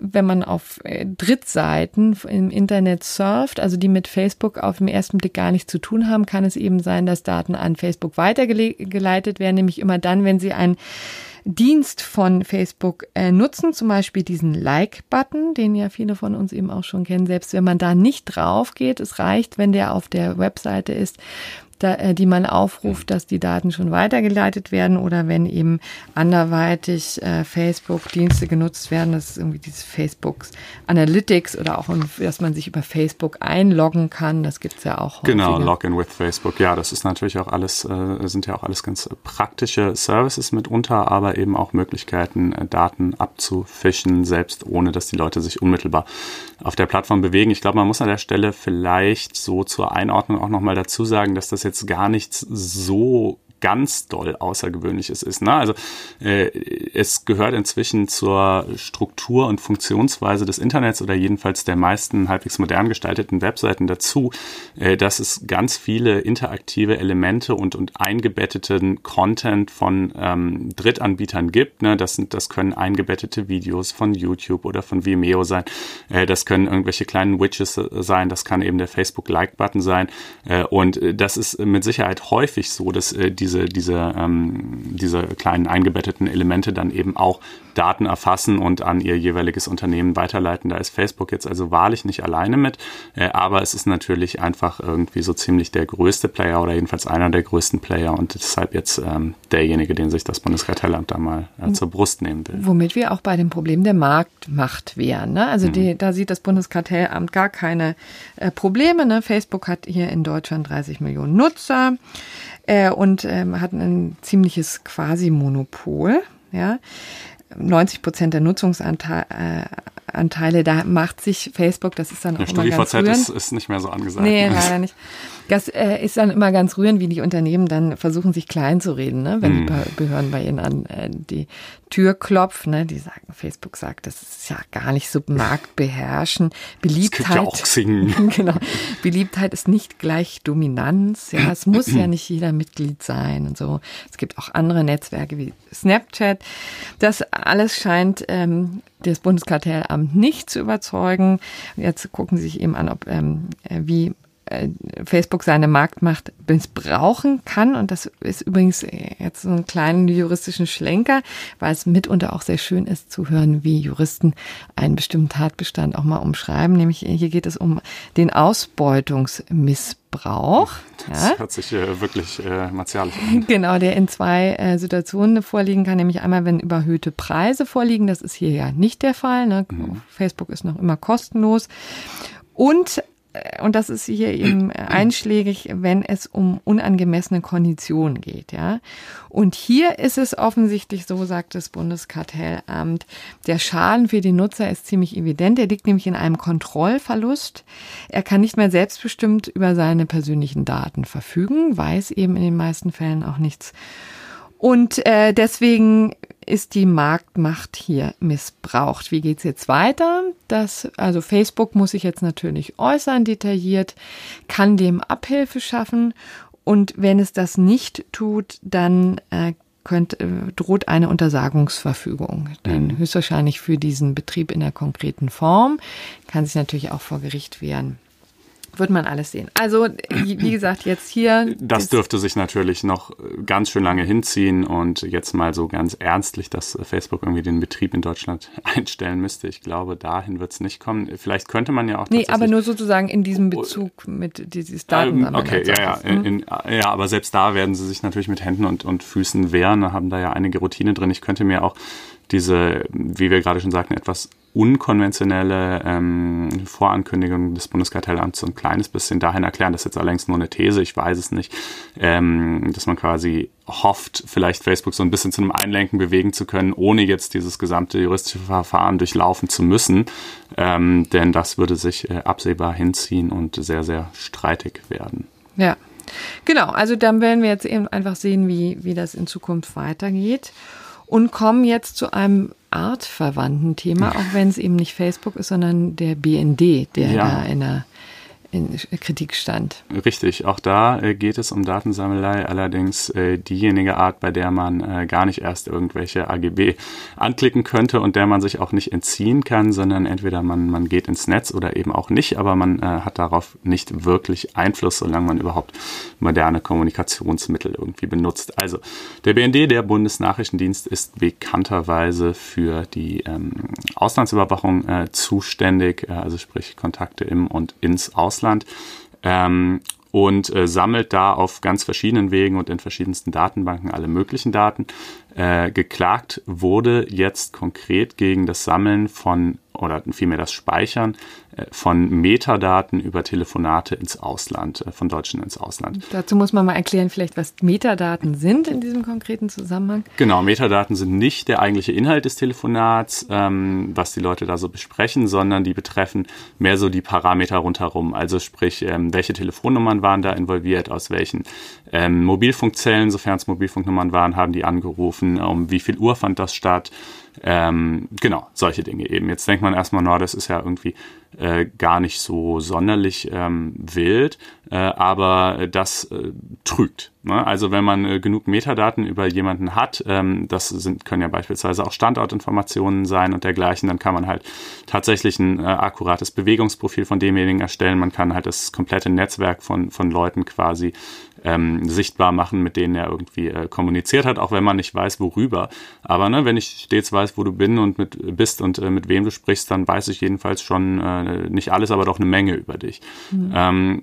wenn man auf äh, Drittseiten im Internet surft, also die mit Facebook auf den ersten Blick gar nichts zu tun haben, kann es eben sein, dass Daten an Facebook weitergeleitet werden, nämlich immer dann, wenn sie einen Dienst von Facebook äh, nutzen, zum Beispiel diesen Like-Button, den ja viele von uns eben auch schon kennen, selbst wenn man da nicht drauf geht, es reicht, wenn der auf der Webseite ist, da, äh, die man aufruft, dass die Daten schon weitergeleitet werden oder wenn eben anderweitig äh, Facebook-Dienste genutzt werden, das ist irgendwie dieses Facebook Analytics oder auch, dass man sich über Facebook einloggen kann, das gibt's ja auch. Genau, häufiger. Genau, Login with Facebook, ja, das ist natürlich auch alles, äh, sind ja auch alles ganz praktische Services mitunter, aber eben auch Möglichkeiten, äh, Daten abzufischen, selbst ohne, dass die Leute sich unmittelbar auf der Plattform bewegen. Ich glaube, man muss an der Stelle vielleicht so zur Einordnung auch nochmal dazu sagen, dass das jetzt gar nichts so ganz doll Außergewöhnliches ist. Ne? Also äh, es gehört inzwischen zur Struktur und Funktionsweise des Internets oder jedenfalls der meisten halbwegs modern gestalteten Webseiten dazu, äh, dass es ganz viele interaktive Elemente und, und eingebetteten Content von ähm, Drittanbietern gibt. Ne? Das, sind, das können eingebettete Videos von YouTube oder von Vimeo sein. Äh, das können irgendwelche kleinen Widgets sein. Das kann eben der Facebook-Like-Button sein. Äh, und das ist mit Sicherheit häufig so, dass äh, die diese, diese, ähm, diese kleinen eingebetteten Elemente dann eben auch Daten erfassen und an ihr jeweiliges Unternehmen weiterleiten. Da ist Facebook jetzt also wahrlich nicht alleine mit, äh, aber es ist natürlich einfach irgendwie so ziemlich der größte Player oder jedenfalls einer der größten Player und deshalb jetzt ähm, derjenige, den sich das Bundeskartellamt da mal äh, zur Brust nehmen will. Womit wir auch bei dem Problem der Marktmacht wären. Ne? Also die, mhm. da sieht das Bundeskartellamt gar keine äh, Probleme. Ne? Facebook hat hier in Deutschland 30 Millionen Nutzer äh, und ähm, hat ein ziemliches Quasi-Monopol. Ja. 90 Prozent der Nutzungsanteile, äh, da macht sich Facebook, das ist dann auch ja, immer ganz rührend. Ist, ist nicht mehr so angesagt. Nee, leider nicht. Das äh, ist dann immer ganz rührend, wie die Unternehmen dann versuchen, sich klein zu reden, ne? wenn die Behörden bei ihnen an äh, die Tür klopfen. Ne? Die sagen, Facebook sagt, das ist ja gar nicht so marktbeherrschen. Beliebtheit. Ja auch singen. genau. Beliebtheit ist nicht gleich Dominanz. Ja, es muss ja nicht jeder Mitglied sein und so. Es gibt auch andere Netzwerke wie Snapchat. Das alles scheint ähm, das Bundeskartellamt nicht zu überzeugen. Jetzt gucken Sie sich eben an, ob ähm, wie äh, Facebook seine Marktmacht missbrauchen kann. Und das ist übrigens jetzt so einen kleinen juristischen Schlenker, weil es mitunter auch sehr schön ist zu hören, wie Juristen einen bestimmten Tatbestand auch mal umschreiben. Nämlich hier geht es um den Ausbeutungsmissbrauch. Das ja. hört sich äh, wirklich äh, martialisch an. Genau, der in zwei äh, Situationen vorliegen kann, nämlich einmal, wenn überhöhte Preise vorliegen. Das ist hier ja nicht der Fall. Ne? Mhm. Facebook ist noch immer kostenlos. Und und das ist hier eben einschlägig, wenn es um unangemessene Konditionen geht, ja. Und hier ist es offensichtlich so, sagt das Bundeskartellamt, der Schaden für den Nutzer ist ziemlich evident. Er liegt nämlich in einem Kontrollverlust. Er kann nicht mehr selbstbestimmt über seine persönlichen Daten verfügen, weiß eben in den meisten Fällen auch nichts und äh, deswegen ist die Marktmacht hier missbraucht. Wie geht's jetzt weiter? Das, also Facebook muss sich jetzt natürlich äußern, detailliert, kann dem Abhilfe schaffen. Und wenn es das nicht tut, dann äh, könnt, äh, droht eine Untersagungsverfügung. Dann mhm. höchstwahrscheinlich für diesen Betrieb in der konkreten Form. Kann sich natürlich auch vor Gericht wehren. Wird man alles sehen. Also, wie gesagt, jetzt hier. Das dürfte sich natürlich noch ganz schön lange hinziehen und jetzt mal so ganz ernstlich, dass Facebook irgendwie den Betrieb in Deutschland einstellen müsste. Ich glaube, dahin wird es nicht kommen. Vielleicht könnte man ja auch. Nee, aber nur sozusagen in diesem Bezug mit dieses Daten. Okay, ja, ja, in, in, ja, aber selbst da werden sie sich natürlich mit Händen und, und Füßen wehren, haben da ja einige Routine drin. Ich könnte mir auch diese, wie wir gerade schon sagten, etwas unkonventionelle ähm, Vorankündigung des Bundeskartellamts so ein kleines bisschen dahin erklären. Das ist jetzt allerdings nur eine These, ich weiß es nicht, ähm, dass man quasi hofft, vielleicht Facebook so ein bisschen zu einem Einlenken bewegen zu können, ohne jetzt dieses gesamte juristische Verfahren durchlaufen zu müssen. Ähm, denn das würde sich äh, absehbar hinziehen und sehr, sehr streitig werden. Ja. Genau, also dann werden wir jetzt eben einfach sehen, wie, wie das in Zukunft weitergeht und kommen jetzt zu einem artverwandten Thema, auch wenn es eben nicht Facebook ist, sondern der BND, der ja. da in der in Kritik stand. Richtig, auch da äh, geht es um Datensammelei, allerdings äh, diejenige Art, bei der man äh, gar nicht erst irgendwelche AGB anklicken könnte und der man sich auch nicht entziehen kann, sondern entweder man, man geht ins Netz oder eben auch nicht, aber man hat darauf nicht wirklich Einfluss, solange man überhaupt moderne Kommunikationsmittel irgendwie benutzt. Also der BND, der Bundesnachrichtendienst, ist bekannterweise für die ähm, Auslandsüberwachung äh, zuständig, äh, also sprich Kontakte im und ins Ausland. Ausland. Ähm, und äh, sammelt da auf ganz verschiedenen Wegen und in verschiedensten Datenbanken alle möglichen Daten. Äh, geklagt wurde jetzt konkret gegen das Sammeln von oder vielmehr das Speichern äh, von Metadaten über Telefonate ins Ausland, äh, von Deutschen ins Ausland. Dazu muss man mal erklären, vielleicht, was Metadaten sind in diesem konkreten Zusammenhang. Genau, Metadaten sind nicht der eigentliche Inhalt des Telefonats, ähm, was die Leute da so besprechen, sondern die betreffen mehr so die Parameter rundherum. Also sprich, ähm, welche Telefonnummern waren da involviert, aus welchen ähm, Mobilfunkzellen, sofern es Mobilfunknummern waren, haben die angerufen, um wie viel Uhr fand das statt. Ähm, genau, solche Dinge eben. Jetzt denkt man erstmal, na, das ist ja irgendwie äh, gar nicht so sonderlich ähm, wild, äh, aber das äh, trügt. Ne? Also wenn man äh, genug Metadaten über jemanden hat, ähm, das sind, können ja beispielsweise auch Standortinformationen sein und dergleichen, dann kann man halt tatsächlich ein äh, akkurates Bewegungsprofil von demjenigen erstellen. Man kann halt das komplette Netzwerk von, von Leuten quasi ähm, sichtbar machen, mit denen er irgendwie äh, kommuniziert hat, auch wenn man nicht weiß, worüber. Aber ne, wenn ich stets weiß, wo du bin und mit, bist und äh, mit wem du sprichst, dann weiß ich jedenfalls schon äh, nicht alles, aber doch eine Menge über dich. Mhm. Ähm,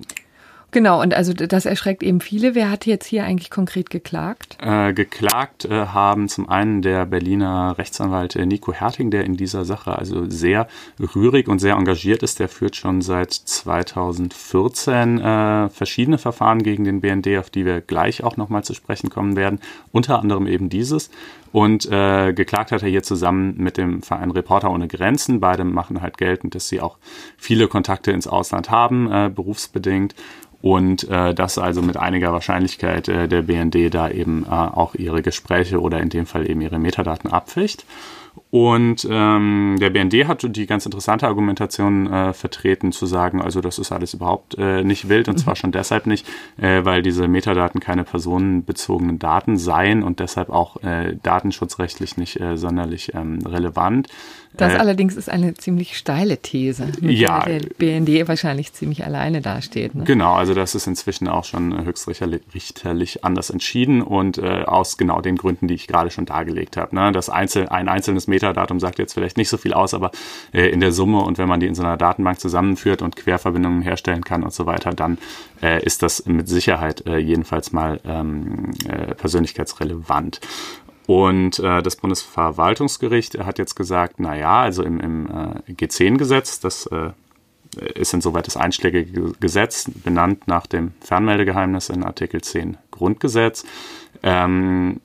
Genau, und also das erschreckt eben viele. Wer hat jetzt hier eigentlich konkret geklagt? Äh, geklagt äh, haben zum einen der Berliner Rechtsanwalt äh, Nico Herting, der in dieser Sache also sehr rührig und sehr engagiert ist. Der führt schon seit 2014 äh, verschiedene Verfahren gegen den BND, auf die wir gleich auch nochmal zu sprechen kommen werden. Unter anderem eben dieses. Und äh, geklagt hat er hier zusammen mit dem Verein Reporter ohne Grenzen. Beide machen halt geltend, dass sie auch viele Kontakte ins Ausland haben, äh, berufsbedingt und äh, dass also mit einiger Wahrscheinlichkeit äh, der BND da eben äh, auch ihre Gespräche oder in dem Fall eben ihre Metadaten abficht. Und ähm, der BND hat die ganz interessante Argumentation äh, vertreten, zu sagen, also das ist alles überhaupt äh, nicht wild und zwar mhm. schon deshalb nicht, äh, weil diese Metadaten keine personenbezogenen Daten seien und deshalb auch äh, datenschutzrechtlich nicht äh, sonderlich ähm, relevant. Das äh, allerdings ist eine ziemlich steile These, mit ja, der der BND wahrscheinlich ziemlich alleine dasteht. Ne? Genau, also das ist inzwischen auch schon höchstrichterlich anders entschieden und äh, aus genau den Gründen, die ich gerade schon dargelegt habe. Ne? Das Einzel ein einzelnes Metadatum sagt jetzt vielleicht nicht so viel aus, aber äh, in der Summe und wenn man die in so einer Datenbank zusammenführt und Querverbindungen herstellen kann und so weiter, dann äh, ist das mit Sicherheit äh, jedenfalls mal ähm, äh, persönlichkeitsrelevant. Und äh, das Bundesverwaltungsgericht hat jetzt gesagt, na ja, also im, im äh, G10-Gesetz, das äh, ist insoweit das einschlägige Gesetz, benannt nach dem Fernmeldegeheimnis in Artikel 10 Grundgesetz, ähm,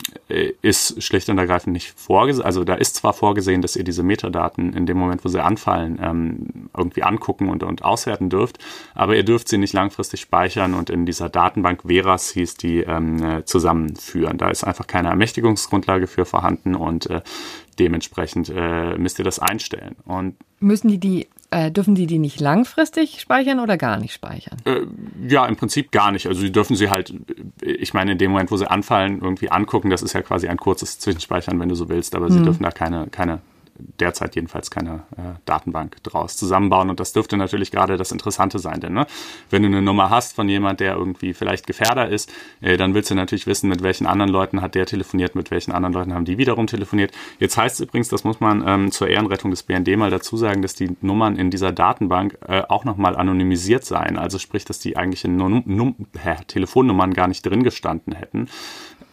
ist schlicht und ergreifend nicht vorgesehen. Also da ist zwar vorgesehen, dass ihr diese Metadaten in dem Moment, wo sie anfallen, ähm, irgendwie angucken und, und auswerten dürft, aber ihr dürft sie nicht langfristig speichern und in dieser Datenbank Veras hieß die ähm, zusammenführen. Da ist einfach keine Ermächtigungsgrundlage für vorhanden und äh, dementsprechend äh, müsst ihr das einstellen. Und Müssen die die äh, dürfen die die nicht langfristig speichern oder gar nicht speichern? Äh, ja, im Prinzip gar nicht. Also die dürfen sie halt, ich meine, in dem Moment, wo sie anfallen, irgendwie angucken. Das ist ja quasi ein kurzes Zwischenspeichern, wenn du so willst. Aber hm. sie dürfen da keine, keine derzeit jedenfalls keine äh, Datenbank draus zusammenbauen. Und das dürfte natürlich gerade das Interessante sein, denn ne, wenn du eine Nummer hast von jemand, der irgendwie vielleicht Gefährder ist, äh, dann willst du natürlich wissen, mit welchen anderen Leuten hat der telefoniert, mit welchen anderen Leuten haben die wiederum telefoniert. Jetzt heißt es übrigens, das muss man ähm, zur Ehrenrettung des BND mal dazu sagen, dass die Nummern in dieser Datenbank äh, auch nochmal anonymisiert seien. Also sprich, dass die eigentlichen Num Num Telefonnummern gar nicht drin gestanden hätten.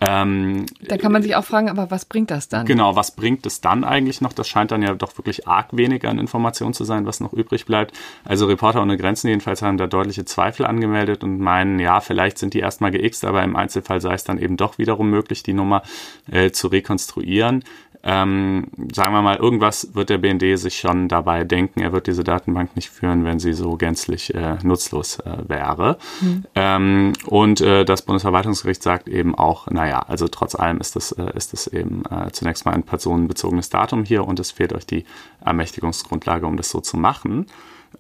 Ähm, da kann man sich auch fragen, aber was bringt das dann? Genau, was bringt es dann eigentlich noch? Das scheint dann ja doch wirklich arg weniger an Informationen zu sein, was noch übrig bleibt. Also Reporter ohne Grenzen jedenfalls haben da deutliche Zweifel angemeldet und meinen, ja, vielleicht sind die erstmal geixt, aber im Einzelfall sei es dann eben doch wiederum möglich, die Nummer äh, zu rekonstruieren ähm, sagen wir mal, irgendwas wird der BND sich schon dabei denken. Er wird diese Datenbank nicht führen, wenn sie so gänzlich äh, nutzlos äh, wäre. Mhm. Ähm, und äh, das Bundesverwaltungsgericht sagt eben auch, naja, also trotz allem ist das, äh, ist das eben äh, zunächst mal ein personenbezogenes Datum hier und es fehlt euch die Ermächtigungsgrundlage, um das so zu machen.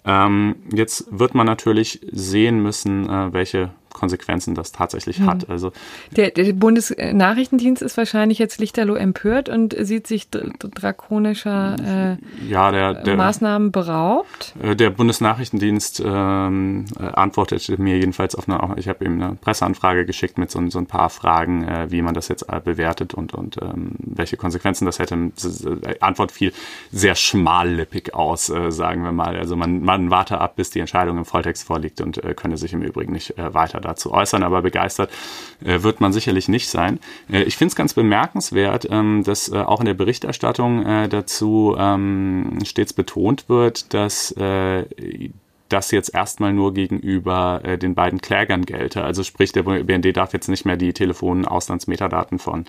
Ähm, jetzt wird man natürlich sehen müssen, äh, welche Konsequenzen das tatsächlich mhm. hat. Also der, der Bundesnachrichtendienst ist wahrscheinlich jetzt lichterloh empört und sieht sich drakonischer äh, ja, der, der, Maßnahmen beraubt. Äh, der Bundesnachrichtendienst ähm, äh, antwortete mir jedenfalls auf eine, ich habe ihm eine Presseanfrage geschickt mit so, so ein paar Fragen, äh, wie man das jetzt äh, bewertet und, und ähm, welche Konsequenzen das hätte. Die Antwort fiel sehr schmallippig aus, äh, sagen wir mal. Also man, man warte ab, bis die Entscheidung im Volltext vorliegt und äh, könne sich im Übrigen nicht äh, weiter dazu äußern, aber begeistert äh, wird man sicherlich nicht sein. Äh, ich finde es ganz bemerkenswert, ähm, dass äh, auch in der Berichterstattung äh, dazu ähm, stets betont wird, dass äh, das jetzt erstmal nur gegenüber äh, den beiden Klägern gelte. Also sprich, der BND darf jetzt nicht mehr die Telefon-Auslandsmetadaten von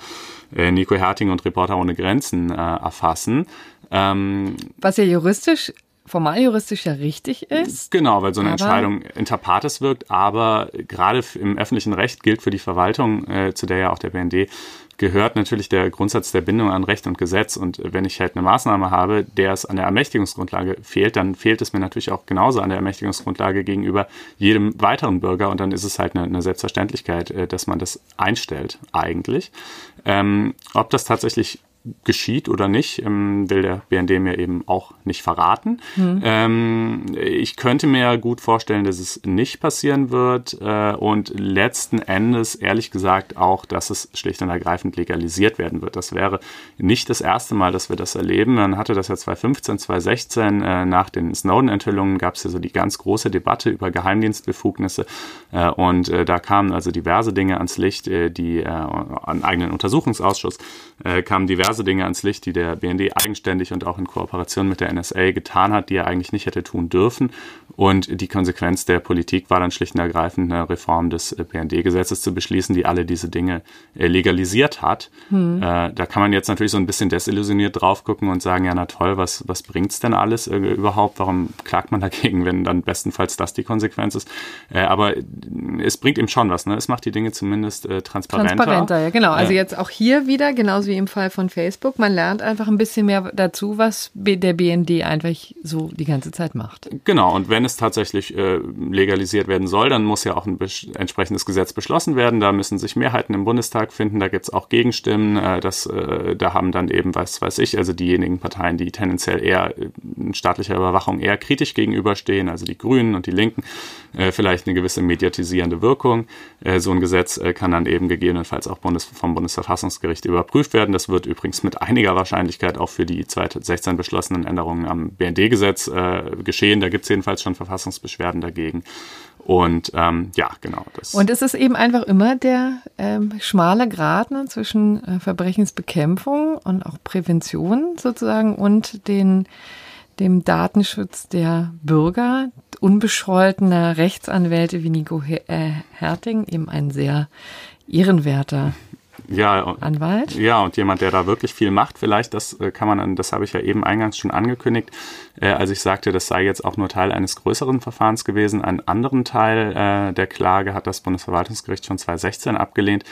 äh, Nico Herting und Reporter ohne Grenzen äh, erfassen. Ähm, Was ja juristisch formal juristisch ja richtig ist. Genau, weil so eine Entscheidung inter partes wirkt, aber gerade im öffentlichen Recht gilt für die Verwaltung, äh, zu der ja auch der BND gehört natürlich der Grundsatz der Bindung an Recht und Gesetz. Und wenn ich halt eine Maßnahme habe, der es an der Ermächtigungsgrundlage fehlt, dann fehlt es mir natürlich auch genauso an der Ermächtigungsgrundlage gegenüber jedem weiteren Bürger. Und dann ist es halt eine, eine Selbstverständlichkeit, äh, dass man das einstellt, eigentlich. Ähm, ob das tatsächlich geschieht oder nicht, ähm, will der BND mir eben auch nicht verraten. Mhm. Ich könnte mir gut vorstellen, dass es nicht passieren wird äh, und letzten Endes ehrlich gesagt auch, dass es schlicht und ergreifend legalisiert werden wird. Das wäre nicht das erste Mal, dass wir das erleben. Man hatte das ja 2015, 2016 äh, nach den Snowden-Enthüllungen gab es ja so die ganz große Debatte über Geheimdienstbefugnisse äh, und da kamen also diverse Dinge ans Licht, die an eigenen Untersuchungsausschuss kamen diverse diverse Dinge ans Licht, die der BND eigenständig und auch in Kooperation mit der NSA getan hat, die er eigentlich nicht hätte tun dürfen. Und die Konsequenz der Politik war dann schlicht und ergreifend eine Reform des BND-Gesetzes zu beschließen, die alle diese Dinge äh, legalisiert hat. Hm. Äh, da kann man jetzt natürlich so ein bisschen desillusioniert drauf gucken und sagen, ja, na toll, was, was bringt's denn alles äh, überhaupt? Warum klagt man dagegen, wenn dann bestenfalls das die Konsequenz ist? Äh, aber es bringt ihm schon was, ne? Es macht die Dinge zumindest äh, transparenter. Transparenter, ja, genau. Also jetzt auch hier wieder, genauso wie im Fall von Facebook, Facebook. Man lernt einfach ein bisschen mehr dazu, was der BND einfach so die ganze Zeit macht. Genau, und wenn es tatsächlich äh, legalisiert werden soll, dann muss ja auch ein entsprechendes Gesetz beschlossen werden. Da müssen sich Mehrheiten im Bundestag finden, da gibt es auch Gegenstimmen. Äh, das, äh, da haben dann eben, was weiß ich, also diejenigen Parteien, die tendenziell eher äh, staatlicher Überwachung eher kritisch gegenüberstehen, also die Grünen und die Linken, äh, vielleicht eine gewisse mediatisierende Wirkung. Äh, so ein Gesetz kann dann eben gegebenenfalls auch Bundes vom Bundesverfassungsgericht überprüft werden. Das wird übrigens übrigens mit einiger Wahrscheinlichkeit auch für die 2016 beschlossenen Änderungen am BND-Gesetz äh, geschehen. Da gibt es jedenfalls schon Verfassungsbeschwerden dagegen. Und ähm, ja, genau. Das. Und es ist eben einfach immer der ähm, schmale Grat ne, zwischen äh, Verbrechensbekämpfung und auch Prävention sozusagen und den, dem Datenschutz der Bürger, unbescholtener Rechtsanwälte wie Nico äh, Herting, eben ein sehr ehrenwerter ja, Anwalt. Ja, und jemand, der da wirklich viel macht, vielleicht, das äh, kann man, das habe ich ja eben eingangs schon angekündigt, äh, als ich sagte, das sei jetzt auch nur Teil eines größeren Verfahrens gewesen. Einen anderen Teil äh, der Klage hat das Bundesverwaltungsgericht schon 2016 abgelehnt.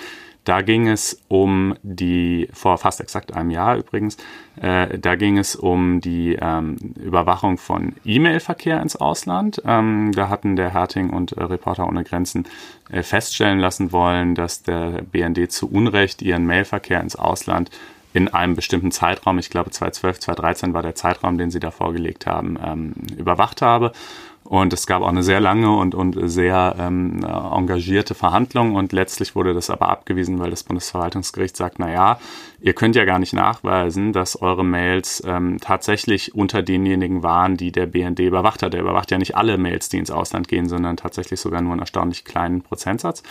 Da ging es um die, vor fast exakt einem Jahr übrigens, äh, da ging es um die ähm, Überwachung von E-Mail-Verkehr ins Ausland. Ähm, da hatten der Herting und äh, Reporter ohne Grenzen äh, feststellen lassen wollen, dass der BND zu Unrecht ihren Mailverkehr ins Ausland in einem bestimmten Zeitraum, ich glaube 2012, 2013 war der Zeitraum, den sie da vorgelegt haben, ähm, überwacht habe. Und es gab auch eine sehr lange und, und sehr ähm, engagierte Verhandlung und letztlich wurde das aber abgewiesen, weil das Bundesverwaltungsgericht sagt, na ja, ihr könnt ja gar nicht nachweisen, dass eure Mails ähm, tatsächlich unter denjenigen waren, die der BND überwacht hat. Der überwacht ja nicht alle Mails, die ins Ausland gehen, sondern tatsächlich sogar nur einen erstaunlich kleinen Prozentsatz.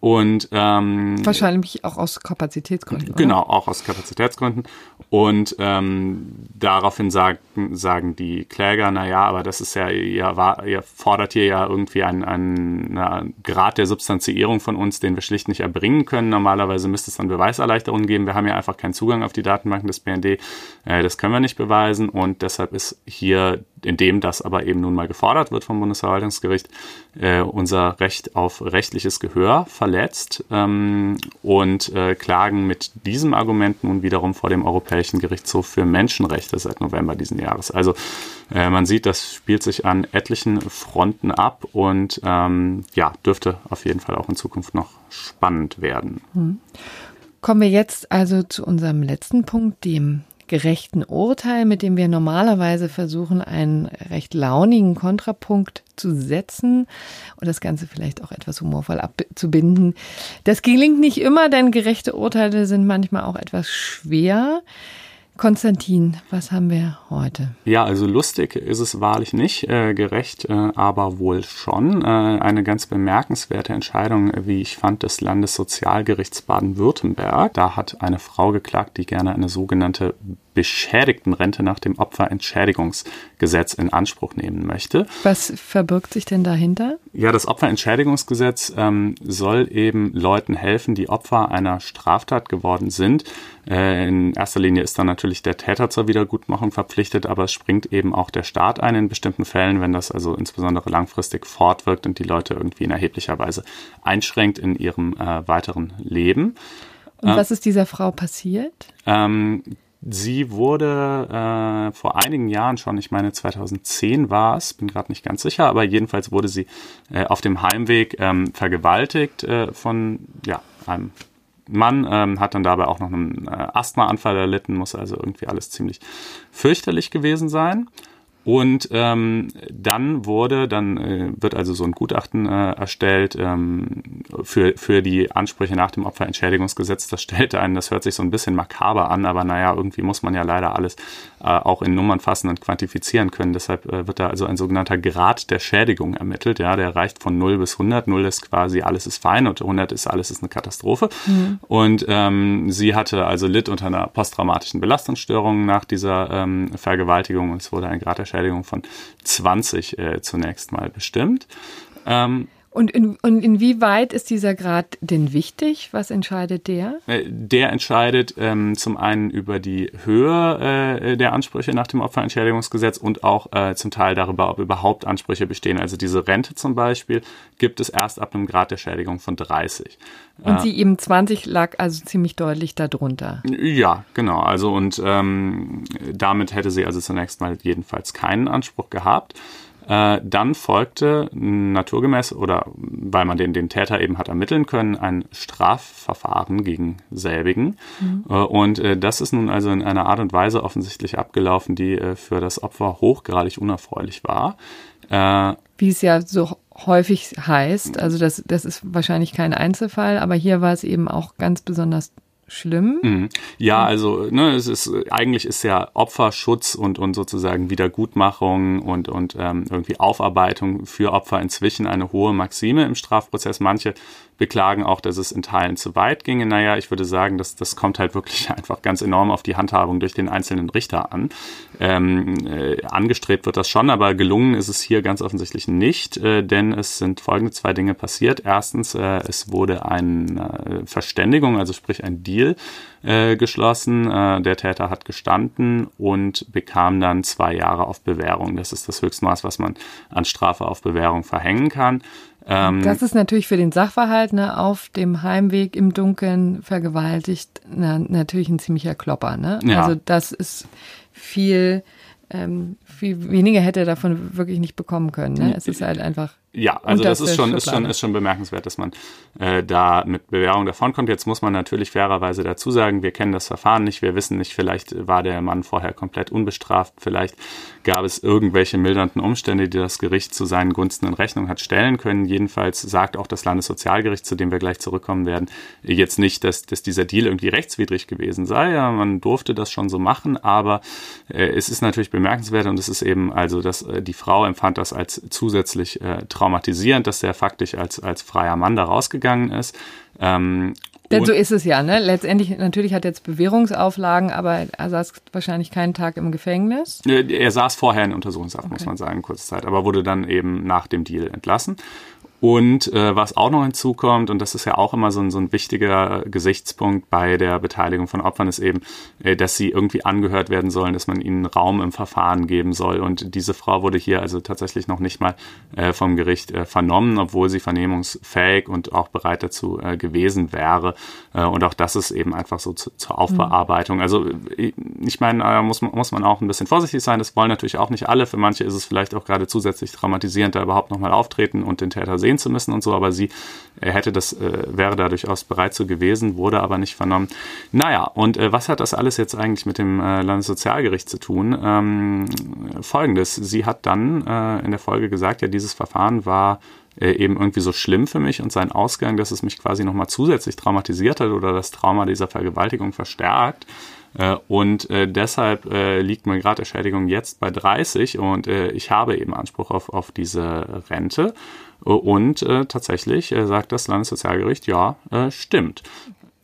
Und ähm, wahrscheinlich auch aus Kapazitätsgründen. Genau, auch aus Kapazitätsgründen. Und ähm, daraufhin sagen, sagen die Kläger, na ja, aber das ist ja, ihr, war, ihr fordert hier ja irgendwie einen, einen, einen Grad der Substanzierung von uns, den wir schlicht nicht erbringen können. Normalerweise müsste es dann Beweiserleichterungen geben. Wir haben ja einfach keinen Zugang auf die Datenbanken des BND. Äh, das können wir nicht beweisen und deshalb ist hier indem das aber eben nun mal gefordert wird vom Bundesverwaltungsgericht, äh, unser Recht auf rechtliches Gehör verletzt ähm, und äh, klagen mit diesem Argument nun wiederum vor dem Europäischen Gerichtshof für Menschenrechte seit November diesen Jahres. Also äh, man sieht, das spielt sich an etlichen Fronten ab und ähm, ja, dürfte auf jeden Fall auch in Zukunft noch spannend werden. Hm. Kommen wir jetzt also zu unserem letzten Punkt, dem gerechten Urteil, mit dem wir normalerweise versuchen, einen recht launigen Kontrapunkt zu setzen und das Ganze vielleicht auch etwas humorvoll abzubinden. Das gelingt nicht immer, denn gerechte Urteile sind manchmal auch etwas schwer. Konstantin, was haben wir heute? Ja, also lustig ist es wahrlich nicht, äh, gerecht äh, aber wohl schon. Äh, eine ganz bemerkenswerte Entscheidung, wie ich fand, des Landessozialgerichts Baden-Württemberg. Da hat eine Frau geklagt, die gerne eine sogenannte Beschädigtenrente nach dem Opferentschädigungsgesetz in Anspruch nehmen möchte. Was verbirgt sich denn dahinter? Ja, das Opferentschädigungsgesetz ähm, soll eben Leuten helfen, die Opfer einer Straftat geworden sind. Äh, in erster Linie ist dann natürlich der Täter zur Wiedergutmachung verpflichtet, aber es springt eben auch der Staat ein in bestimmten Fällen, wenn das also insbesondere langfristig fortwirkt und die Leute irgendwie in erheblicher Weise einschränkt in ihrem äh, weiteren Leben. Und was ist dieser Frau passiert? Ähm, Sie wurde äh, vor einigen Jahren schon, ich meine 2010 war es, bin gerade nicht ganz sicher, aber jedenfalls wurde sie äh, auf dem Heimweg ähm, vergewaltigt äh, von ja, einem Mann, ähm, hat dann dabei auch noch einen äh, Asthmaanfall erlitten, muss also irgendwie alles ziemlich fürchterlich gewesen sein. Und ähm, dann wurde, dann äh, wird also so ein Gutachten äh, erstellt ähm, für, für die Ansprüche nach dem Opferentschädigungsgesetz. Das stellte einen, das hört sich so ein bisschen makaber an, aber naja, irgendwie muss man ja leider alles äh, auch in Nummern fassen und quantifizieren können. Deshalb äh, wird da also ein sogenannter Grad der Schädigung ermittelt. Ja, der reicht von 0 bis 100. 0 ist quasi alles ist fein und 100 ist alles ist eine Katastrophe. Mhm. Und ähm, sie hatte also litt unter einer posttraumatischen Belastungsstörung nach dieser ähm, Vergewaltigung und es wurde ein Grad der Schädigung Beteiligung von 20 äh, zunächst mal bestimmt. Ähm, und, in, und inwieweit ist dieser Grad denn wichtig? Was entscheidet der? Äh, der entscheidet ähm, zum einen über die Höhe äh, der Ansprüche nach dem Opferentschädigungsgesetz und auch äh, zum Teil darüber, ob überhaupt Ansprüche bestehen. Also diese Rente zum Beispiel gibt es erst ab einem Grad der Schädigung von 30. Und äh, sie eben 20 lag also ziemlich deutlich darunter. Ja, genau. Also und ähm, damit hätte sie also zunächst mal jedenfalls keinen Anspruch gehabt. Äh, dann folgte naturgemäß oder weil man den, den Täter eben hat ermitteln können, ein Strafverfahren gegen selbigen. Mhm. Äh, und äh, das ist nun also in einer Art und Weise offensichtlich abgelaufen, die äh, für das Opfer hochgradig unerfreulich war. Äh, Wie es ja so häufig heißt, also das, das ist wahrscheinlich kein Einzelfall, aber hier war es eben auch ganz besonders schlimm. Mhm. Ja, also ne, es ist eigentlich ist ja Opferschutz und und sozusagen Wiedergutmachung und und ähm, irgendwie Aufarbeitung für Opfer inzwischen eine hohe Maxime im Strafprozess. Manche beklagen auch, dass es in Teilen zu weit ginge. Naja, ich würde sagen, dass das kommt halt wirklich einfach ganz enorm auf die Handhabung durch den einzelnen Richter an. Ähm, äh, angestrebt wird das schon, aber gelungen ist es hier ganz offensichtlich nicht, äh, denn es sind folgende zwei Dinge passiert. Erstens, äh, es wurde eine Verständigung, also sprich ein Deal äh, geschlossen. Äh, der Täter hat gestanden und bekam dann zwei Jahre auf Bewährung. Das ist das Höchstmaß, was man an Strafe auf Bewährung verhängen kann. Ähm, das ist natürlich für den Sachverhalt ne, auf dem Heimweg im Dunkeln vergewaltigt na, natürlich ein ziemlicher Klopper. Ne? Ja. Also das ist viel, ähm, viel weniger hätte er davon wirklich nicht bekommen können. Ne? Es ist halt einfach Ja, also das, das ist schon, ist schon, ist schon bemerkenswert, dass man äh, da mit Bewährung davonkommt. Jetzt muss man natürlich fairerweise dazu sagen, wir kennen das Verfahren nicht, wir wissen nicht, vielleicht war der Mann vorher komplett unbestraft, vielleicht gab es irgendwelche mildernden Umstände, die das Gericht zu seinen Gunsten in Rechnung hat stellen können. Jedenfalls sagt auch das Landessozialgericht, zu dem wir gleich zurückkommen werden, jetzt nicht, dass, dass dieser Deal irgendwie rechtswidrig gewesen sei. Ja, man durfte das schon so machen, aber äh, es ist natürlich bemerkenswert und es ist eben also, dass äh, die Frau empfand das als zusätzlich äh, traumatisierend, dass der faktisch als, als freier Mann da rausgegangen ist. Ähm, denn so ist es ja, ne? Letztendlich, natürlich hat er jetzt Bewährungsauflagen, aber er saß wahrscheinlich keinen Tag im Gefängnis. Er saß vorher in Untersuchungshaft, okay. muss man sagen, kurze Zeit, aber wurde dann eben nach dem Deal entlassen. Und äh, was auch noch hinzukommt, und das ist ja auch immer so ein, so ein wichtiger Gesichtspunkt bei der Beteiligung von Opfern, ist eben, äh, dass sie irgendwie angehört werden sollen, dass man ihnen Raum im Verfahren geben soll. Und diese Frau wurde hier also tatsächlich noch nicht mal äh, vom Gericht äh, vernommen, obwohl sie vernehmungsfähig und auch bereit dazu äh, gewesen wäre. Äh, und auch das ist eben einfach so zu, zur Aufbearbeitung. Also äh, ich meine, äh, muss, muss man auch ein bisschen vorsichtig sein. Das wollen natürlich auch nicht alle. Für manche ist es vielleicht auch gerade zusätzlich traumatisierend, da überhaupt nochmal auftreten und den Täter sehen sehen zu müssen und so, aber sie hätte das, äh, wäre da durchaus bereit zu gewesen, wurde aber nicht vernommen. Naja, und äh, was hat das alles jetzt eigentlich mit dem äh, Landessozialgericht zu tun? Ähm, Folgendes, sie hat dann äh, in der Folge gesagt, ja, dieses Verfahren war äh, eben irgendwie so schlimm für mich und sein Ausgang, dass es mich quasi nochmal zusätzlich traumatisiert hat oder das Trauma dieser Vergewaltigung verstärkt. Äh, und äh, deshalb liegt meine Graderschädigung jetzt bei 30 und ich habe eben Anspruch auf, auf diese Rente. Und äh, tatsächlich äh, sagt das Landessozialgericht, ja, äh, stimmt.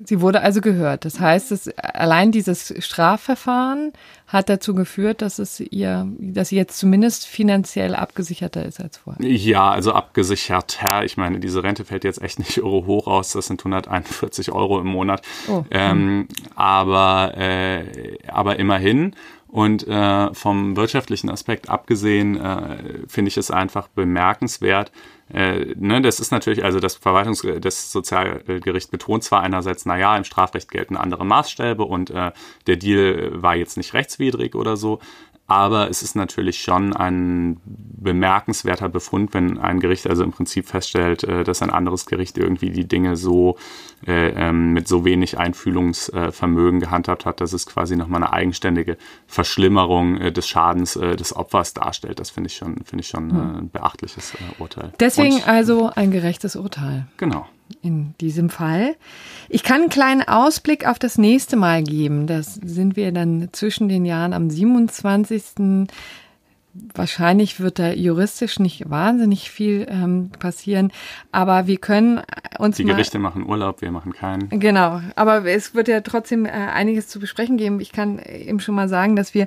Sie wurde also gehört. Das heißt, dass allein dieses Strafverfahren hat dazu geführt, dass es ihr, dass sie jetzt zumindest finanziell abgesicherter ist als vorher. Ja, also abgesicherter. Ich meine, diese Rente fällt jetzt echt nicht Euro hoch aus. Das sind 141 Euro im Monat. Oh. Ähm, aber, äh, aber immerhin. Und äh, vom wirtschaftlichen Aspekt abgesehen, äh, finde ich es einfach bemerkenswert. Äh, ne, das ist natürlich, also das Verwaltungs-, das Sozialgericht betont zwar einerseits, na ja, im Strafrecht gelten andere Maßstäbe und äh, der Deal war jetzt nicht rechtswidrig oder so, aber es ist natürlich schon ein bemerkenswerter Befund, wenn ein Gericht also im Prinzip feststellt, äh, dass ein anderes Gericht irgendwie die Dinge so äh, ähm, mit so wenig Einfühlungsvermögen gehandhabt hat, dass es quasi nochmal eine eigenständige Verschlimmerung äh, des Schadens des Opfers darstellt. Das finde ich schon, finde ich schon ein beachtliches Urteil. Deswegen Und, also ein gerechtes Urteil. Genau in diesem Fall. Ich kann einen kleinen Ausblick auf das nächste Mal geben. Das sind wir dann zwischen den Jahren am 27 wahrscheinlich wird da juristisch nicht wahnsinnig viel ähm, passieren, aber wir können uns die Gerichte machen Urlaub, wir machen keinen. Genau, aber es wird ja trotzdem äh, einiges zu besprechen geben. Ich kann eben schon mal sagen, dass wir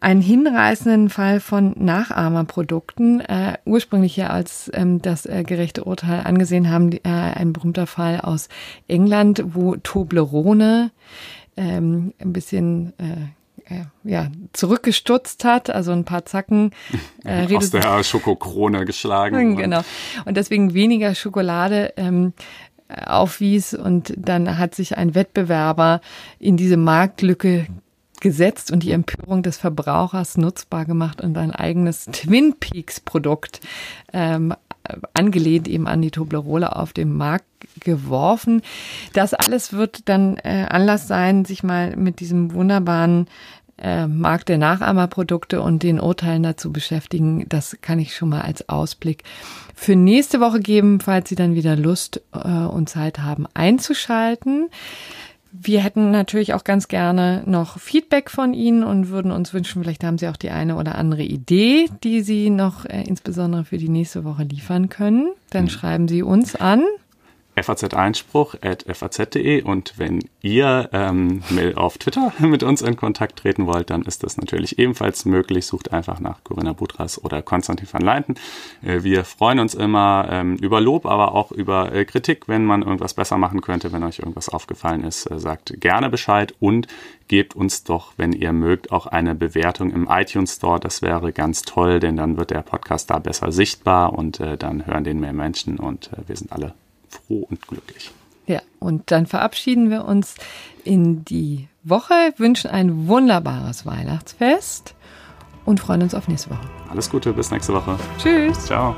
einen hinreißenden Fall von Nachahmerprodukten äh, ursprünglich ja als ähm, das äh, gerechte Urteil angesehen haben, äh, ein berühmter Fall aus England, wo Toblerone ähm, ein bisschen äh, äh, ja, zurückgestutzt hat, also ein paar Zacken. Äh, Aus der Schokokrone geschlagen. Genau. Und deswegen weniger Schokolade ähm, aufwies und dann hat sich ein Wettbewerber in diese Marktlücke gesetzt und die Empörung des Verbrauchers nutzbar gemacht und ein eigenes Twin Peaks Produkt ähm, angelehnt eben an die Toblerone auf dem Markt geworfen. Das alles wird dann äh, Anlass sein, sich mal mit diesem wunderbaren äh, Markt der Nachahmerprodukte und den Urteilen dazu beschäftigen. Das kann ich schon mal als Ausblick für nächste Woche geben, falls Sie dann wieder Lust äh, und Zeit haben einzuschalten. Wir hätten natürlich auch ganz gerne noch Feedback von Ihnen und würden uns wünschen, vielleicht haben Sie auch die eine oder andere Idee, die Sie noch äh, insbesondere für die nächste Woche liefern können. Dann mhm. schreiben Sie uns an faz-einspruch.faz.de und wenn ihr ähm, auf Twitter mit uns in Kontakt treten wollt, dann ist das natürlich ebenfalls möglich. Sucht einfach nach Corinna Butras oder Konstantin van Leinten. Äh, wir freuen uns immer ähm, über Lob, aber auch über äh, Kritik, wenn man irgendwas besser machen könnte, wenn euch irgendwas aufgefallen ist. Äh, sagt gerne Bescheid und gebt uns doch, wenn ihr mögt, auch eine Bewertung im iTunes Store. Das wäre ganz toll, denn dann wird der Podcast da besser sichtbar und äh, dann hören den mehr Menschen und äh, wir sind alle froh und glücklich. Ja, und dann verabschieden wir uns in die Woche, wünschen ein wunderbares Weihnachtsfest und freuen uns auf nächste Woche. Alles Gute, bis nächste Woche. Tschüss. Ciao.